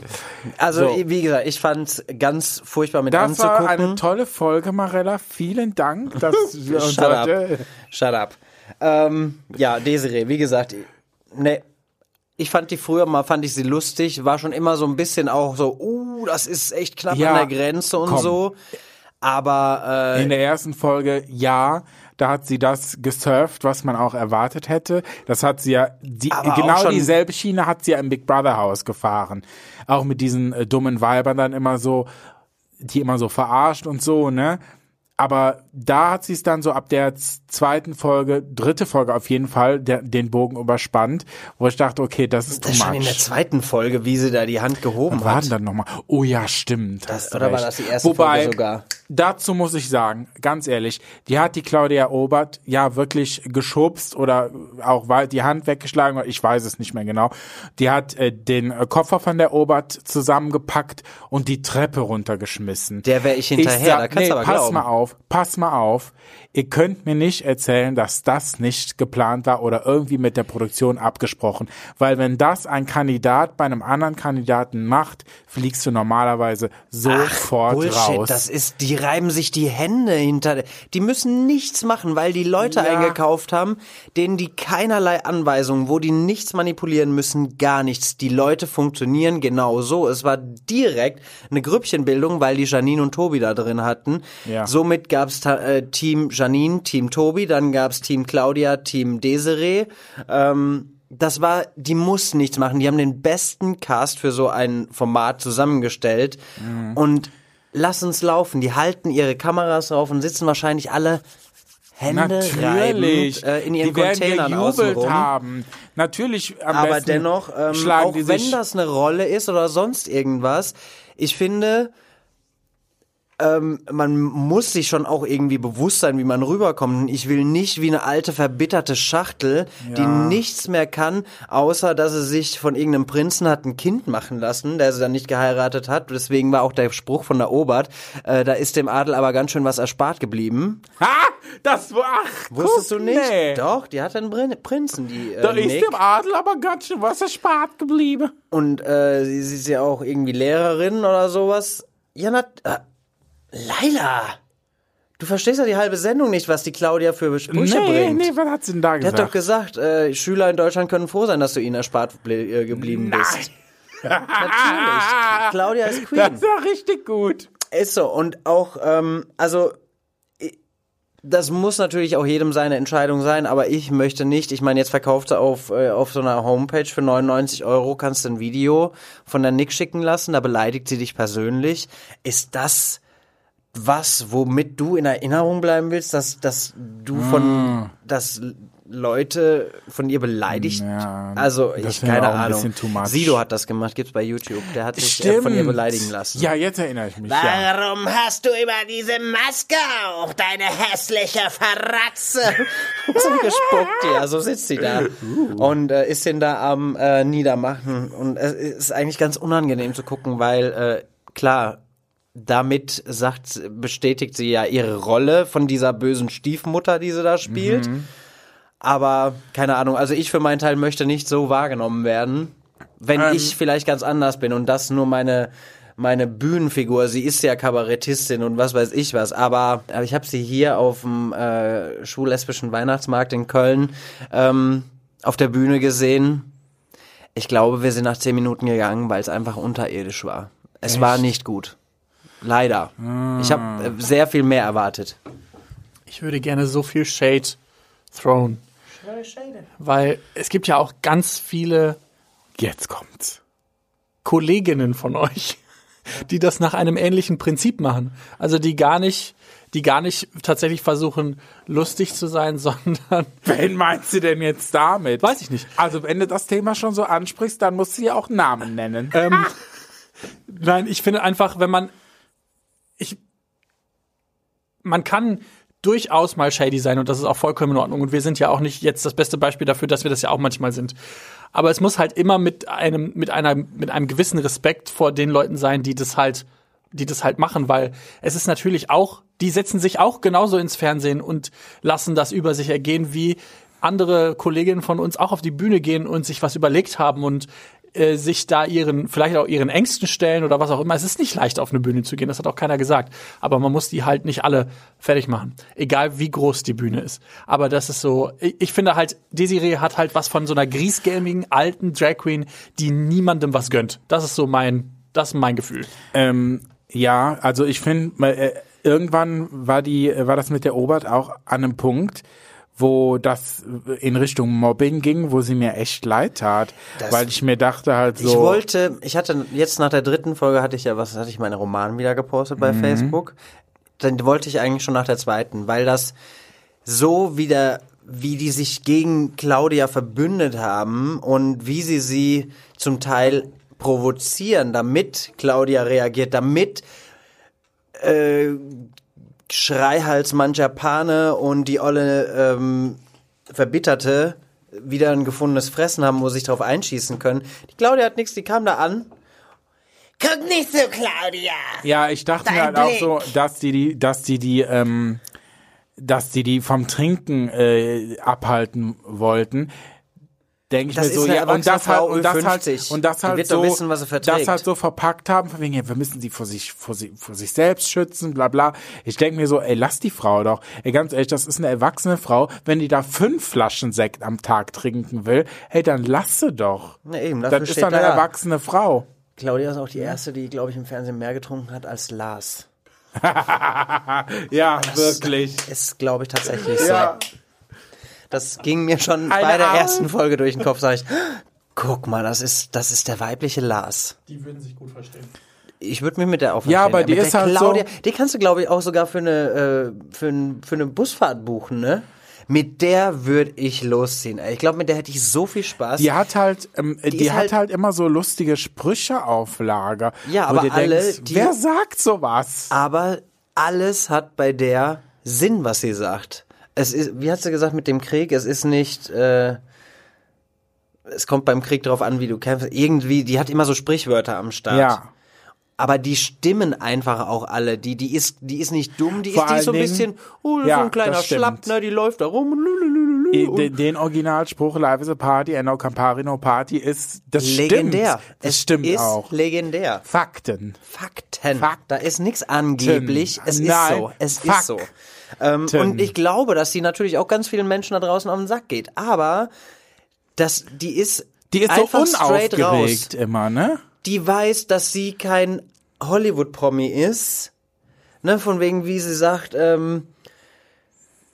also So. wie gesagt, ich fand's ganz furchtbar mit Das war anzugucken. eine tolle Folge, Marella. Vielen Dank, dass <laughs> wir uns Shut up. Shut up. Ähm, ja, Desiree, wie gesagt, ne, ich fand die früher mal, fand ich sie lustig, war schon immer so ein bisschen auch so, uh, das ist echt knapp Ja, an der Grenze und komm. so. Aber äh, In der ersten Folge, ja, da hat sie das gesurft, was man auch erwartet hätte. Das hat sie ja, die, Aber genau dieselbe Schiene hat sie ja im Big Brother Haus gefahren. Auch mit diesen äh, dummen Weibern dann immer so, die immer so verarscht und so, ne? Aber da hat sie es dann so ab der zweiten Folge, dritte Folge auf jeden Fall, der, den Bogen überspannt, wo ich dachte, okay, das ist das too schon in der much. zweiten Folge, wie sie da die Hand gehoben war hat. denn dann nochmal? Oh ja, stimmt. Das- oder war recht. das die erste Wobei, Folge sogar? Dazu muss ich sagen, ganz ehrlich, die hat die Claudia Obert ja wirklich geschubst oder auch die Hand weggeschlagen ich weiß es nicht mehr genau. Die hat äh, den Koffer von der Obert zusammengepackt und die Treppe runtergeschmissen. Der wär ich hinterher, da kannst du aber pass glauben. mal auf, pass mal auf. Ihr könnt mir nicht erzählen, dass das nicht geplant war oder irgendwie mit der Produktion abgesprochen. Weil wenn das ein Kandidat bei einem anderen Kandidaten macht, fliegst du normalerweise sofort Bullshit, raus. das ist, die reiben sich die Hände hinter, die müssen nichts machen, weil die Leute Ja. eingekauft haben, denen die keinerlei Anweisungen, wo die nichts manipulieren müssen, gar nichts. Die Leute funktionieren genau so. Es war direkt eine Grüppchenbildung, weil die Janine und Tobi da drin hatten. Ja. Somit gab's ta- äh, Team Janine, Team Tobi, dann gab's Team Claudia, Team Desiree. Ähm, das war, die mussten nichts machen. Die haben den besten Cast für so ein Format zusammengestellt Mhm. und lass uns laufen. Die halten ihre Kameras drauf und sitzen wahrscheinlich alle Hände Natürlich. reibend, äh, in ihren die werden Containern gejubelt haben. Natürlich Aber dennoch, ähm, auch wenn das eine Rolle ist oder sonst irgendwas, ich finde, ähm, man muss sich schon auch irgendwie bewusst sein, wie man rüberkommt. Ich will nicht wie eine alte, verbitterte Schachtel, die nichts mehr kann, außer dass sie sich von irgendeinem Prinzen hat ein Kind machen lassen, der sie dann nicht geheiratet hat. Deswegen war auch der Spruch von der Obert, äh, da ist dem Adel aber ganz schön was erspart geblieben. Ha! Das war ach, Wusstest guck, du nicht? Nee. Doch, die hat einen Prinzen, die äh, Da ist Nick. dem Adel aber ganz schön was erspart geblieben. Und äh, sie, sie ist ja auch irgendwie Lehrerin oder sowas. Ja, na, äh, Laila, du verstehst ja die halbe Sendung nicht, was die Claudia für Sprüche nee, bringt. nee, was hat sie denn da Der hat gesagt? doch gesagt, äh, Schüler in Deutschland können froh sein, dass du ihnen erspart äh, geblieben bist. <laughs> Natürlich. Claudia ist Queen. Das ist ja richtig gut. Ist so. Und auch, ähm, also, das muss natürlich auch jedem seine Entscheidung sein, aber ich möchte nicht. Ich meine, jetzt verkauft sie auf, äh, auf so einer Homepage für 99 Euro, kannst du ein Video von der Nick schicken lassen, da beleidigt sie dich persönlich. Ist das was, womit du in Erinnerung bleiben willst, dass, dass du Ah. von, dass Leute von ihr beleidigt? Ja, also, ich, keine auch ein Ahnung. Sido hat das gemacht, gibt's bei YouTube. Der hat sich äh, von ihr beleidigen lassen. Ja, jetzt erinnere ich mich. Ja. Warum hast du immer diese Maske auf, deine hässliche Verratze? <laughs> so gespuckt, ja, so sitzt sie da und äh, ist den da am äh, Niedermachen und es ist eigentlich ganz unangenehm zu gucken, weil äh, klar, damit sagt, bestätigt sie ja ihre Rolle von dieser bösen Stiefmutter, die sie da spielt. Aber keine Ahnung, also ich für meinen Teil möchte nicht so wahrgenommen werden, wenn Ähm. ich vielleicht ganz anders bin und das nur meine meine Bühnenfigur, sie ist ja Kabarettistin und was weiß ich was, aber, aber ich habe sie hier auf dem äh, schwul-lesbischen Weihnachtsmarkt in Köln ähm, auf der Bühne gesehen. Ich glaube, wir sind nach zehn Minuten gegangen, weil es einfach unterirdisch war. Es war nicht gut. Leider. Ich habe äh, sehr viel mehr erwartet. Ich würde gerne so viel Shade thrown. Weil es gibt ja auch ganz viele Jetzt kommt's. Kolleginnen von euch, <laughs> die das nach einem ähnlichen Prinzip machen. Also die gar nicht, die gar nicht tatsächlich versuchen, lustig zu sein, <laughs> sondern Wen meinst du denn jetzt damit? Weiß ich nicht. Also, wenn du das Thema schon so ansprichst, dann musst du ja auch Namen nennen. ähm, <laughs> nein, ich finde einfach, wenn man man kann durchaus mal shady sein und das ist auch vollkommen in Ordnung und wir sind ja auch nicht jetzt das beste Beispiel dafür, dass wir das ja auch manchmal sind. Aber es muss halt immer mit einem mit einer mit einem gewissen Respekt vor den Leuten sein, die das halt die das halt machen, weil es ist natürlich auch, die setzen sich auch genauso ins Fernsehen und lassen das über sich ergehen, wie andere Kolleginnen von uns auch auf die Bühne gehen und sich was überlegt haben und äh, sich da ihren, vielleicht auch ihren Ängsten stellen oder was auch immer. Es ist nicht leicht, auf eine Bühne zu gehen, das hat auch keiner gesagt. Aber man muss die halt nicht alle fertig machen. Egal wie groß die Bühne ist. Aber das ist so, ich, ich finde halt, Desiree hat halt was von so einer griesgelmigen, alten Drag Queen, die niemandem was gönnt. Das ist so mein, das ist mein Gefühl. Ähm, ja, also ich finde, äh, irgendwann war die, war das mit der Obert auch an einem Punkt, wo das in Richtung Mobbing ging, wo sie mir echt leid tat, weil ich mir dachte halt so. Ich wollte, ich hatte jetzt nach der dritten Folge hatte ich ja, was hatte ich meine Roman wieder gepostet bei Facebook. Dann wollte ich eigentlich schon nach der zweiten, weil das so wieder, wie die sich gegen Claudia verbündet haben und wie sie sie zum Teil provozieren, damit Claudia reagiert, damit äh, Schreihals mancher Pane und die olle ähm, Verbitterte wieder ein gefundenes Fressen haben, wo sie sich drauf einschießen können. Die Claudia hat nichts, die kam da an. Guck nicht so, Claudia. Ja, ich dachte mir Dein halt auch so, Blick. dass die, die, dass die die, ähm, dass die die vom Trinken äh, abhalten wollten. Denke ich Das mir so, ja, und das halt, und das Ü50. halt, und das halt so, wissen, das halt so verpackt haben, von wegen, ja, wir müssen sie vor sich, vor sich, vor sich selbst schützen, bla, bla. Ich denke mir so, ey, lass die Frau doch. Ey, ganz ehrlich, das ist eine erwachsene Frau. Wenn die da fünf Flaschen Sekt am Tag trinken will, hey, dann lass sie doch. Na eben, das ist doch eine da. erwachsene Frau. Claudia ist auch die erste, die, glaube ich, im Fernsehen mehr getrunken hat als Lars. <laughs> Ja, wirklich. Ist, glaube ich, tatsächlich so. Ja. Das ging mir schon Eine bei der Arme. ersten Folge durch den Kopf, sag ich, guck mal, das ist, das ist der weibliche Lars. Die würden sich gut verstehen. Ich würde mich mit der auch Ja, aber die mit ist der halt Claudia, so- Die kannst du, glaube ich, auch sogar für eine, äh, für, ein, für eine Busfahrt buchen, ne? Mit der würde ich losziehen. Ich glaube, mit der hätte ich so viel Spaß. Die hat halt, ähm, die, ist hat halt- halt immer so lustige Sprüche auf Lager. Ja, aber alle, denkst, die- wer sagt sowas? aber alles hat bei der Sinn, was sie sagt. Es ist, wie hat sie gesagt mit dem Krieg? Es ist nicht, äh, es kommt beim Krieg drauf an, wie du kämpfst. Irgendwie, die hat immer so Sprichwörter am Start. Ja. Aber die stimmen einfach auch alle. Die, die ist, die ist nicht dumm, die Vor ist, die ist so ein Dingen- bisschen, oh, das ist Ja, so ein kleiner. Schlappner, die läuft da rum. und Den, den Originalspruch Live is a Party and no Campari no Party ist, das legendär. stimmt. Das es stimmt ist auch. legendär. Fakten. Fakten. Fakten. Da ist nichts angeblich. Es Nein, ist so. Es ist Fakten. so. Ähm, und ich glaube, dass die natürlich auch ganz vielen Menschen da draußen auf den Sack geht. Aber das, die ist, Die ist so einfach straight raus. unaufgeregt immer, ne? Die weiß, dass sie kein Hollywood-Promi ist. Ne, von wegen, wie sie sagt, ähm,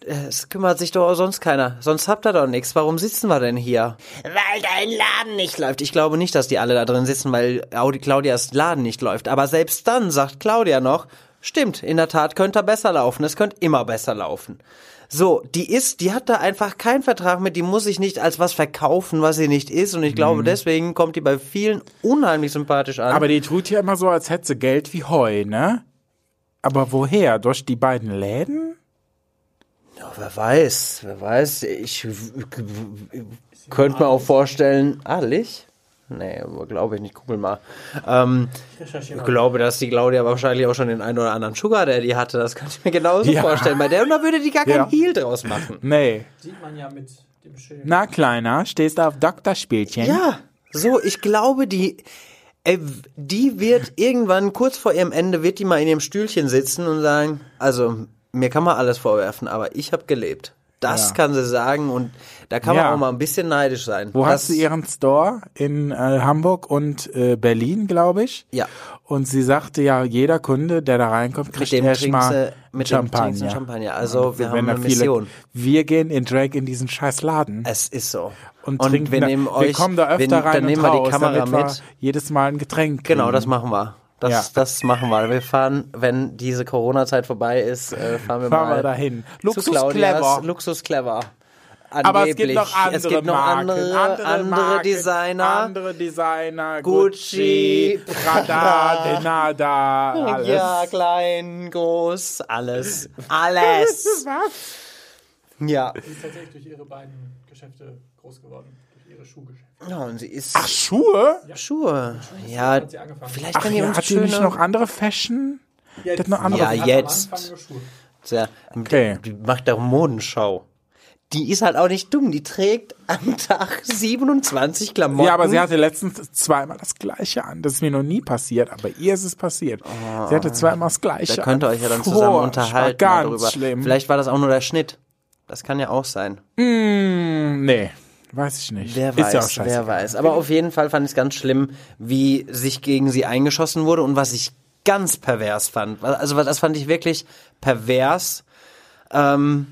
es kümmert sich doch auch sonst keiner. Sonst habt ihr doch nichts. Warum sitzen wir denn hier? Weil dein Laden nicht läuft. Ich glaube nicht, dass die alle da drin sitzen, weil Audi Claudias Laden nicht läuft. Aber selbst dann sagt Claudia noch, stimmt, in der Tat könnte er besser laufen. Es könnte immer besser laufen. So, die ist, die hat da einfach keinen Vertrag mit, die muss sich nicht als was verkaufen, was sie nicht ist. Und ich glaube, deswegen kommt die bei vielen unheimlich sympathisch an. Aber die tut ja immer so, als hätte sie Geld wie Heu, ne? Aber woher? Durch die beiden Läden? Ja, wer weiß, wer weiß. Ich könnte mir auch vorstellen, adelig? Nee, glaube ich nicht. Guck mal. Ähm, ich glaube, dass die Claudia wahrscheinlich auch schon den einen oder anderen Sugar Daddy hatte. Das kann ich mir genauso Ja. vorstellen. Bei der, und da würde die gar kein Ja. Heal draus machen. Nee. Sieht man ja mit dem Schild. Na, Kleiner, stehst du auf Doktorspielchen? Ja, so, ich glaube, die, äh, die wird irgendwann, kurz vor ihrem Ende, wird die mal in ihrem Stühlchen sitzen und sagen, also, mir kann man alles vorwerfen, aber ich habe gelebt. Das Ja. kann sie sagen und da kann man Ja. auch mal ein bisschen neidisch sein. Wo das, hat sie ihren Store? In äh, Hamburg und äh, Berlin, glaube ich. Ja. Und sie sagte ja, jeder Kunde, der da reinkommt, kriegt dem erstmal du, mit dem trinkst du Champagner. Champagner. Also, wir Wenn haben eine viele- Mission. Wir gehen in Drag in diesen scheiß Laden. Es ist so. und, trinken wir da, nehmen euch, wir kommen da öfter wir, rein dann und nehmen wir die Kamera wir mit. jedes Mal ein Getränk Genau, kriegen. das machen wir. Das, Ja. das machen wir. Wir fahren, wenn diese Corona-Zeit vorbei ist, äh, fahren wir Fahren mal wir dahin. zu Luxus Claudias. clever. Luxus clever. Aber es gibt Angeblich. noch andere Es gibt noch Marken, andere, andere, Marken, Designer. andere Designer, Gucci, Gucci, Prada, <laughs> Denada, alles. Ja, klein, groß, alles. Alles. <laughs> ja. Sie ist tatsächlich durch ihre beiden Geschäfte groß geworden. Durch ihre Schuhgeschäfte. ja. Und sie ist Ach, Schuhe? Schuhe. Ja, sie angefangen. vielleicht Ach kann ja, uns hat die nicht schöne... noch andere Fashion? Jetzt. noch andere- Ja, jetzt. Schuhe. Sehr, Okay. Die macht doch Modenschau. Die ist halt auch nicht dumm. Die trägt am Tag 27 Klamotten. Ja, aber sie hatte letztens zweimal das Gleiche an. Das ist mir noch nie passiert, aber ihr ist es passiert. Sie hatte zweimal das Gleiche Da könnt ihr an. euch ja dann zusammen unterhalten Ganz darüber. schlimm. Vielleicht war das auch nur der Schnitt. Das kann ja auch sein. Hm, nee, weiß ich nicht. Wer ist weiß, ja auch scheiße. wer weiß. Aber auf jeden Fall fand ich es ganz schlimm, wie sich gegen sie eingeschossen wurde und was ich ganz pervers fand. Also das fand ich wirklich pervers, ähm,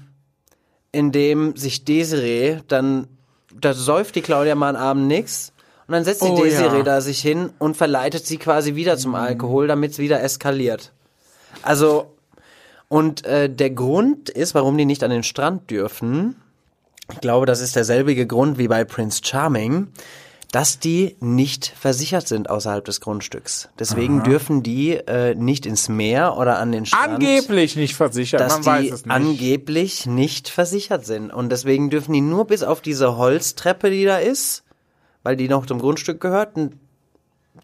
indem sich Desiree dann, da säuft die Claudia mal einen Abend nix und dann setzt die Oh, Desiree ja. da sich hin und verleitet sie quasi wieder zum Alkohol, damit es wieder eskaliert. Also und äh, der Grund ist, warum die nicht an den Strand dürfen, ich glaube, das ist derselbige Grund wie bei Prince Charming, dass die nicht versichert sind außerhalb des Grundstücks. Deswegen dürfen die äh, nicht ins Meer oder an den Strand. Angeblich nicht versichert, dass man die weiß es nicht. angeblich nicht versichert sind. Und deswegen dürfen die nur bis auf diese Holztreppe, die da ist, weil die noch zum Grundstück gehört.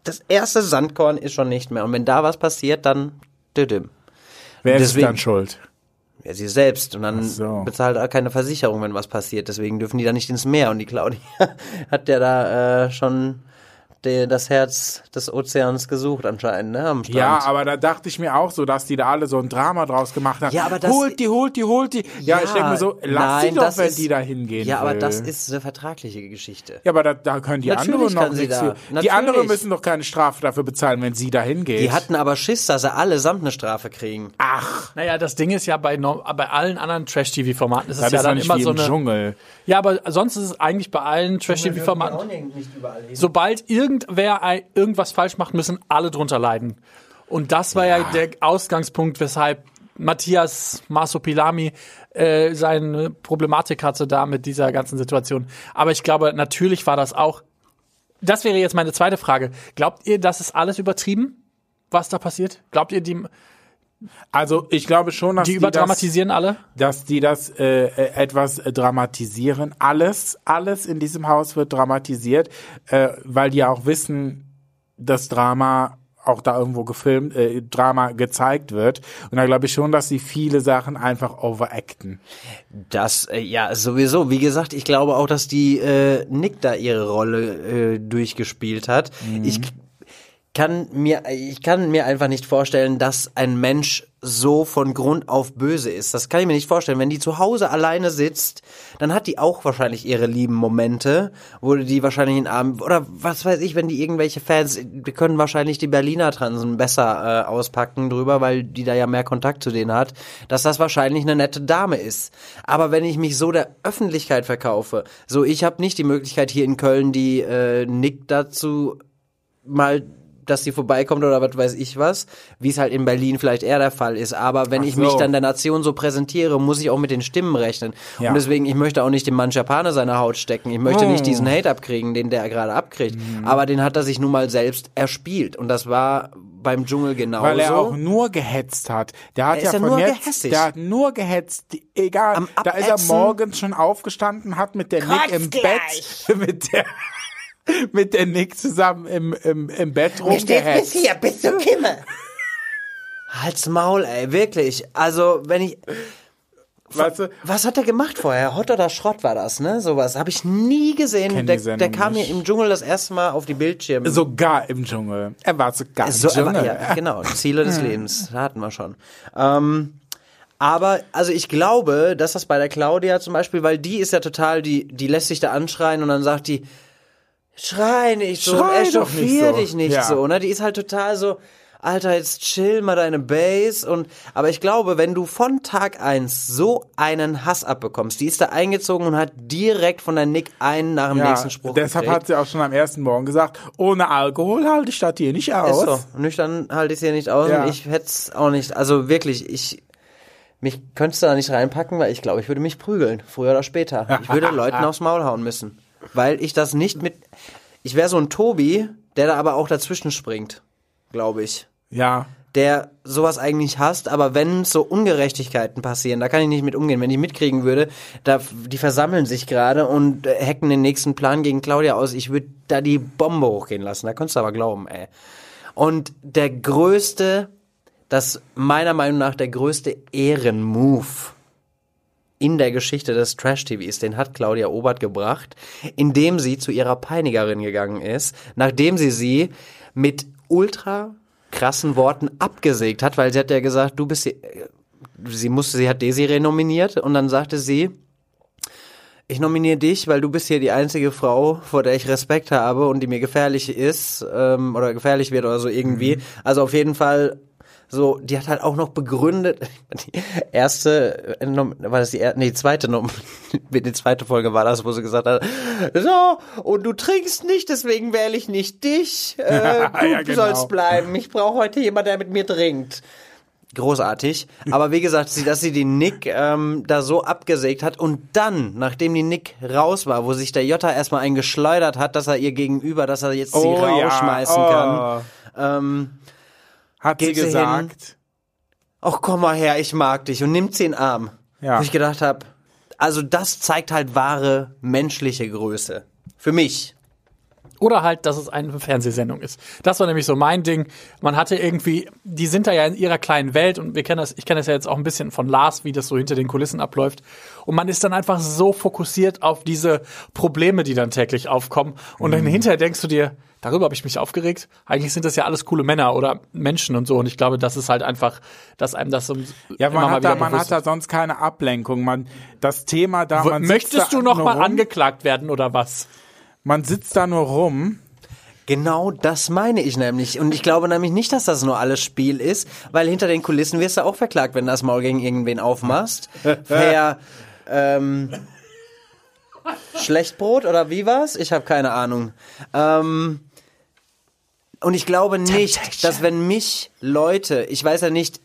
Das erste Sandkorn ist schon nicht mehr. Und wenn da was passiert, dann düdüm. Wer ist dann schuld? Ja, sie selbst. Und dann so. bezahlt er keine Versicherung, wenn was passiert. Deswegen dürfen die da nicht ins Meer. Und die Claudia <laughs> hat ja da äh, schon de, das Herz des Ozeans gesucht anscheinend, ne? Am Strand. Ja, aber da dachte ich mir auch so, dass die da alle so ein Drama draus gemacht haben. Ja, aber das- holt die, holt die, holt die. Ja, ich denke mir so, lass nein, sie doch, wenn ist- die da hingehen Ja, aber will. das ist eine vertragliche Geschichte. Ja, aber da, da können die Natürlich anderen noch nichts da. für. Die Natürlich. anderen müssen doch keine Strafe dafür bezahlen, wenn sie da hingeht. Die hatten aber Schiss, dass sie allesamt eine Strafe kriegen. Ach, Naja, das Ding ist ja bei, bei allen anderen Trash-TV-Formaten ist es das ja dann nicht immer wie so im eine. Dschungel. Ja, aber sonst ist es eigentlich bei allen Trash-TV-Formaten. Sobald irgendwer irgendwas falsch macht, müssen alle drunter leiden. Und das war ja, der Ausgangspunkt, weshalb Matthias Masopilami äh, seine Problematik hatte da mit dieser ganzen Situation. Aber ich glaube, natürlich war das auch. Das wäre jetzt meine zweite Frage. Glaubt ihr, das ist alles übertrieben, was da passiert? Glaubt ihr, die, Also ich glaube schon, dass die die, überdramatisieren alle? das, dass die das äh, äh, etwas äh, dramatisieren. Alles, alles in diesem Haus wird dramatisiert, äh, weil die ja auch wissen, das Drama auch da irgendwo gefilmt, äh, Drama gezeigt wird. Und da glaube ich schon, dass sie viele Sachen einfach overacten. Das, äh, ja, sowieso. Wie gesagt, ich glaube auch, dass die äh, Nick da ihre Rolle äh, durchgespielt hat. Ich kann mir, ich kann mir einfach nicht vorstellen, dass ein Mensch so von Grund auf böse ist. Das kann ich mir nicht vorstellen. Wenn die zu Hause alleine sitzt, dann hat die auch wahrscheinlich ihre lieben Momente, wo die wahrscheinlich in Abend, oder was weiß ich, wenn die irgendwelche Fans, wir können wahrscheinlich die Berliner Transen besser äh, auspacken drüber, weil die da ja mehr Kontakt zu denen hat, dass das wahrscheinlich eine nette Dame ist. Aber wenn ich mich so der Öffentlichkeit verkaufe, so ich habe nicht die Möglichkeit hier in Köln die äh, Nick dazu mal dass sie vorbeikommt oder was weiß ich was, wie es halt in Berlin vielleicht eher der Fall ist. Aber wenn Ach ich mich dann der Nation so präsentiere, muss ich auch mit den Stimmen rechnen. Ja. Und deswegen, ich möchte auch nicht dem Mann Japaner seine Haut stecken. Ich möchte Oh. nicht diesen Hate abkriegen, den der gerade abkriegt. Mhm. Aber den hat er sich nun mal selbst erspielt. Und das war beim Dschungel genauso. Weil er auch nur gehetzt hat. Der hat ja ja von nur jetzt, der hat nur gehetzt. Egal, Am da ist er morgens schon aufgestanden, hat mit der Nick im Kotz gleich. Bett, <laughs> mit der, <laughs> mit der Nick zusammen im, im, im Bett Mir steht bis rumgehetzt. hier, bis zur Kimme. Halt's Maul, ey, wirklich. Also, wenn ich, Weißt du? Was hat er gemacht vorher? Hot oder Schrott war das, ne? Sowas habe ich nie gesehen. Der, der kam nicht. mir im Dschungel das erste Mal auf die Bildschirme. Sogar im Dschungel. Er war sogar im So, er war, Dschungel. ja, genau, Ziele des <laughs> Lebens, da hatten wir schon. Ähm, aber, also ich glaube, dass das bei der Claudia zum Beispiel, weil die ist ja total, die, die lässt sich da anschreien und dann sagt die, schrei nicht so, Schrei echauffier so. dich nicht Ja. so, ne? Die ist halt total so, Alter, jetzt chill mal deine Base und, aber ich glaube, wenn du von Tag eins so einen Hass abbekommst, die ist da eingezogen und hat direkt von der Nick einen nach dem Ja, nächsten Spruch deshalb gekriegt. hat sie auch schon am ersten Morgen gesagt, ohne Alkohol halte ich das hier nicht aus. Ist so. Nüchtern halte ich es hier nicht aus Ja. und ich hätte es auch nicht. Also wirklich, ich mich könntest du da nicht reinpacken, weil ich glaube, ich würde mich prügeln, früher oder später. Ich würde Leuten aufs Maul hauen müssen. Weil ich das nicht mit. Ich wäre so ein Tobi, der da aber auch dazwischen springt, glaube ich. Ja. Der sowas eigentlich hasst, aber wenn so Ungerechtigkeiten passieren, da kann ich nicht mit umgehen. Wenn ich mitkriegen würde, da, die versammeln sich gerade und äh, hacken den nächsten Plan gegen Claudia aus, ich würde da die Bombe hochgehen lassen. Da könntest du aber glauben, ey. Und der größte, das meiner Meinung nach der größte Ehrenmove in der Geschichte des Trash-TVs, den hat Claudia Obert gebracht, indem sie zu ihrer Peinigerin gegangen ist, nachdem sie sie mit ultra krassen Worten abgesägt hat, weil sie hat ja gesagt, du bist, die- sie musste, sie hat Desiree nominiert und dann sagte sie, ich nominiere dich, weil du bist hier die einzige Frau, vor der ich Respekt habe und die mir gefährlich ist ähm, oder gefährlich wird oder so irgendwie. Also auf jeden Fall so, die hat halt auch noch begründet, <laughs> die erste, äh, war das die, er- nee, die zweite, <laughs> die zweite Folge war das, wo sie gesagt hat, so, und du trinkst nicht, deswegen wähle ich nicht dich, <laughs> äh, du Ja, genau. sollst bleiben, ich brauche heute jemanden, der mit mir trinkt großartig. Aber wie gesagt, sie, dass sie die Nick ähm, da so abgesägt hat und dann, nachdem die Nick raus war, wo sich der Jota erstmal einen geschleudert hat, dass er ihr gegenüber, dass er jetzt sie Oh ja. rausschmeißen Oh. kann. Ähm, Hat sie Geht sie gesagt. ach komm mal her, ich mag dich und nimmt sie in den Arm. Ja. Wo ich gedacht habe, also das zeigt halt wahre menschliche Größe. Für mich. Oder halt, dass es eine Fernsehsendung ist. Das war nämlich so mein Ding. Man hatte irgendwie, die sind da ja in ihrer kleinen Welt und wir kennen das, ich kenne das ja jetzt auch ein bisschen von Lars, wie das so hinter den Kulissen abläuft. Und man ist dann einfach so fokussiert auf diese Probleme, die dann täglich aufkommen. Und dann hinterher denkst du dir, darüber habe ich mich aufgeregt. Eigentlich sind das ja alles coole Männer oder Menschen und so. Und ich glaube, das ist halt einfach, dass einem das so Ja, man, hat da, man hat da sonst keine Ablenkung. Man, das Thema da, man Möchtest du noch nur mal rum, angeklagt werden oder was? Man sitzt da nur rum. Genau das meine ich nämlich. Und ich glaube nämlich nicht, dass das nur alles Spiel ist, weil hinter den Kulissen wirst du auch verklagt, wenn du das Maul gegen irgendwen aufmachst. <laughs> Per ähm, Schlechtbrot oder wie war's? Ich habe keine Ahnung. Ähm, und ich glaube nicht, dass wenn mich Leute, ich weiß ja nicht,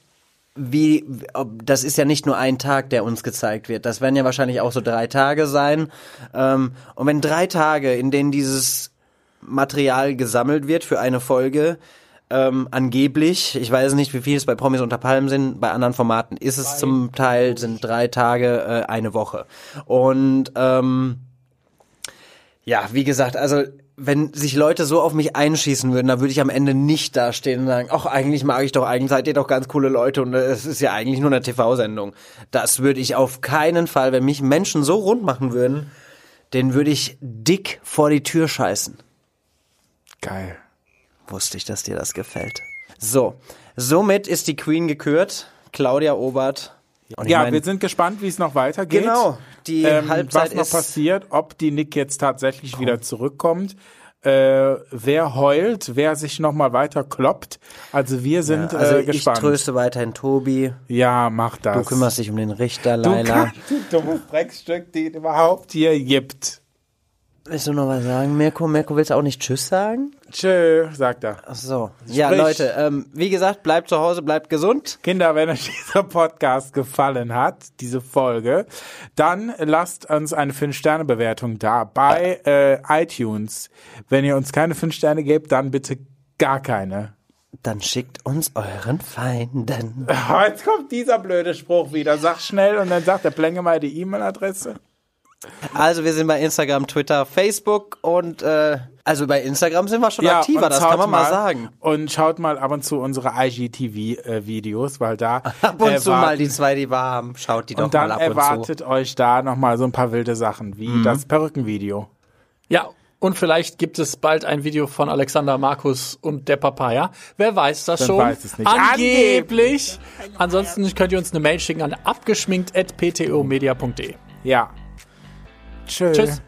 wie, ob, das ist ja nicht nur ein Tag, der uns gezeigt wird. Das werden ja wahrscheinlich auch so drei Tage sein. Ähm, und wenn drei Tage, in denen dieses Material gesammelt wird für eine Folge, ähm, angeblich, ich weiß nicht, wie viel es bei Promis unter Palmen sind, bei anderen Formaten ist es zum Teil, sind drei Tage, äh, eine Woche. Und ähm, ja, wie gesagt, also wenn sich Leute so auf mich einschießen würden, dann würde ich am Ende nicht dastehen und sagen, ach, eigentlich mag ich doch, eigentlich seid ihr doch ganz coole Leute und es ist ja eigentlich nur eine TV-Sendung. Das würde ich auf keinen Fall, wenn mich Menschen so rund machen würden, den würde ich dick vor die Tür scheißen. Geil. Wusste ich, dass dir das gefällt. So, somit ist die Queen gekürt, Claudia Obert. Und ich Ja, mein, wir sind gespannt, wie es noch weitergeht. Genau, die ähm, Halbzeit was noch passiert, ob die Nick jetzt tatsächlich wieder zurückkommt. Äh, wer heult, wer sich noch mal weiter kloppt. Also wir sind also äh, ich gespannt. tröste weiterhin Tobi. ja, mach das. Du kümmerst dich um den Richter, du, Leila. kannst, du dummes Drecksstück, die überhaupt hier gibt. Willst du noch was sagen, Mirko? Mirko, willst du auch nicht Tschüss sagen? Tschö, sagt er. Ach so. Ja, Sprich. Leute, ähm, wie gesagt, bleibt zu Hause, bleibt gesund. Kinder, wenn euch <laughs> dieser Podcast gefallen hat, diese Folge, dann lasst uns eine 5-Sterne-Bewertung da bei äh, iTunes. Wenn ihr uns keine 5 Sterne gebt, dann bitte gar keine. Dann schickt uns euren Feinden. <laughs> Jetzt kommt dieser blöde Spruch wieder. Sag schnell und dann sagt der Plänge mal die E-Mail-Adresse. Also wir sind bei Instagram, Twitter, Facebook und äh, also bei Instagram sind wir schon aktiver, und das schaut kann man mal sagen. Und schaut mal ab und zu unsere IGTV-Videos, weil da <laughs> Ab und zu mal die zwei, die wir haben, schaut die doch und dann mal ab und zu. erwartet euch da noch mal so ein paar wilde Sachen, wie das Perückenvideo. Ja, und vielleicht gibt es bald ein Video von Alexander Markus und der Papaya. Wer weiß das Man schon? weiß es nicht. Angeblich. Ansonsten könnt ihr uns eine Mail schicken an abgeschminkt.ptomedia.de. Ja. Tschö. Tschüss.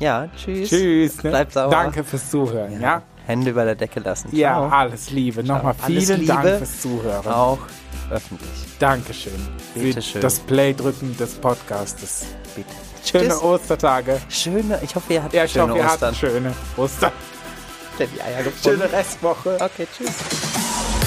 Ja, tschüss. Tschüss. Ne? Bleibt sauber. Danke fürs Zuhören. Ja. Hände über der Decke lassen. Ja, Ciao. alles Liebe. Nochmal Alles vielen Dank Liebe. fürs Zuhören. Auch öffentlich. Dankeschön. Bitte schön. das Play-Drücken des Podcastes. Bitte. Schöne Tschüss. Ostertage. Schöne, ich hoffe, ihr hattet Ja, ich schöne hoffe, ihr Ostern. hattet schöne Ostern. Die Eier gefunden. Schöne Restwoche. Okay, tschüss.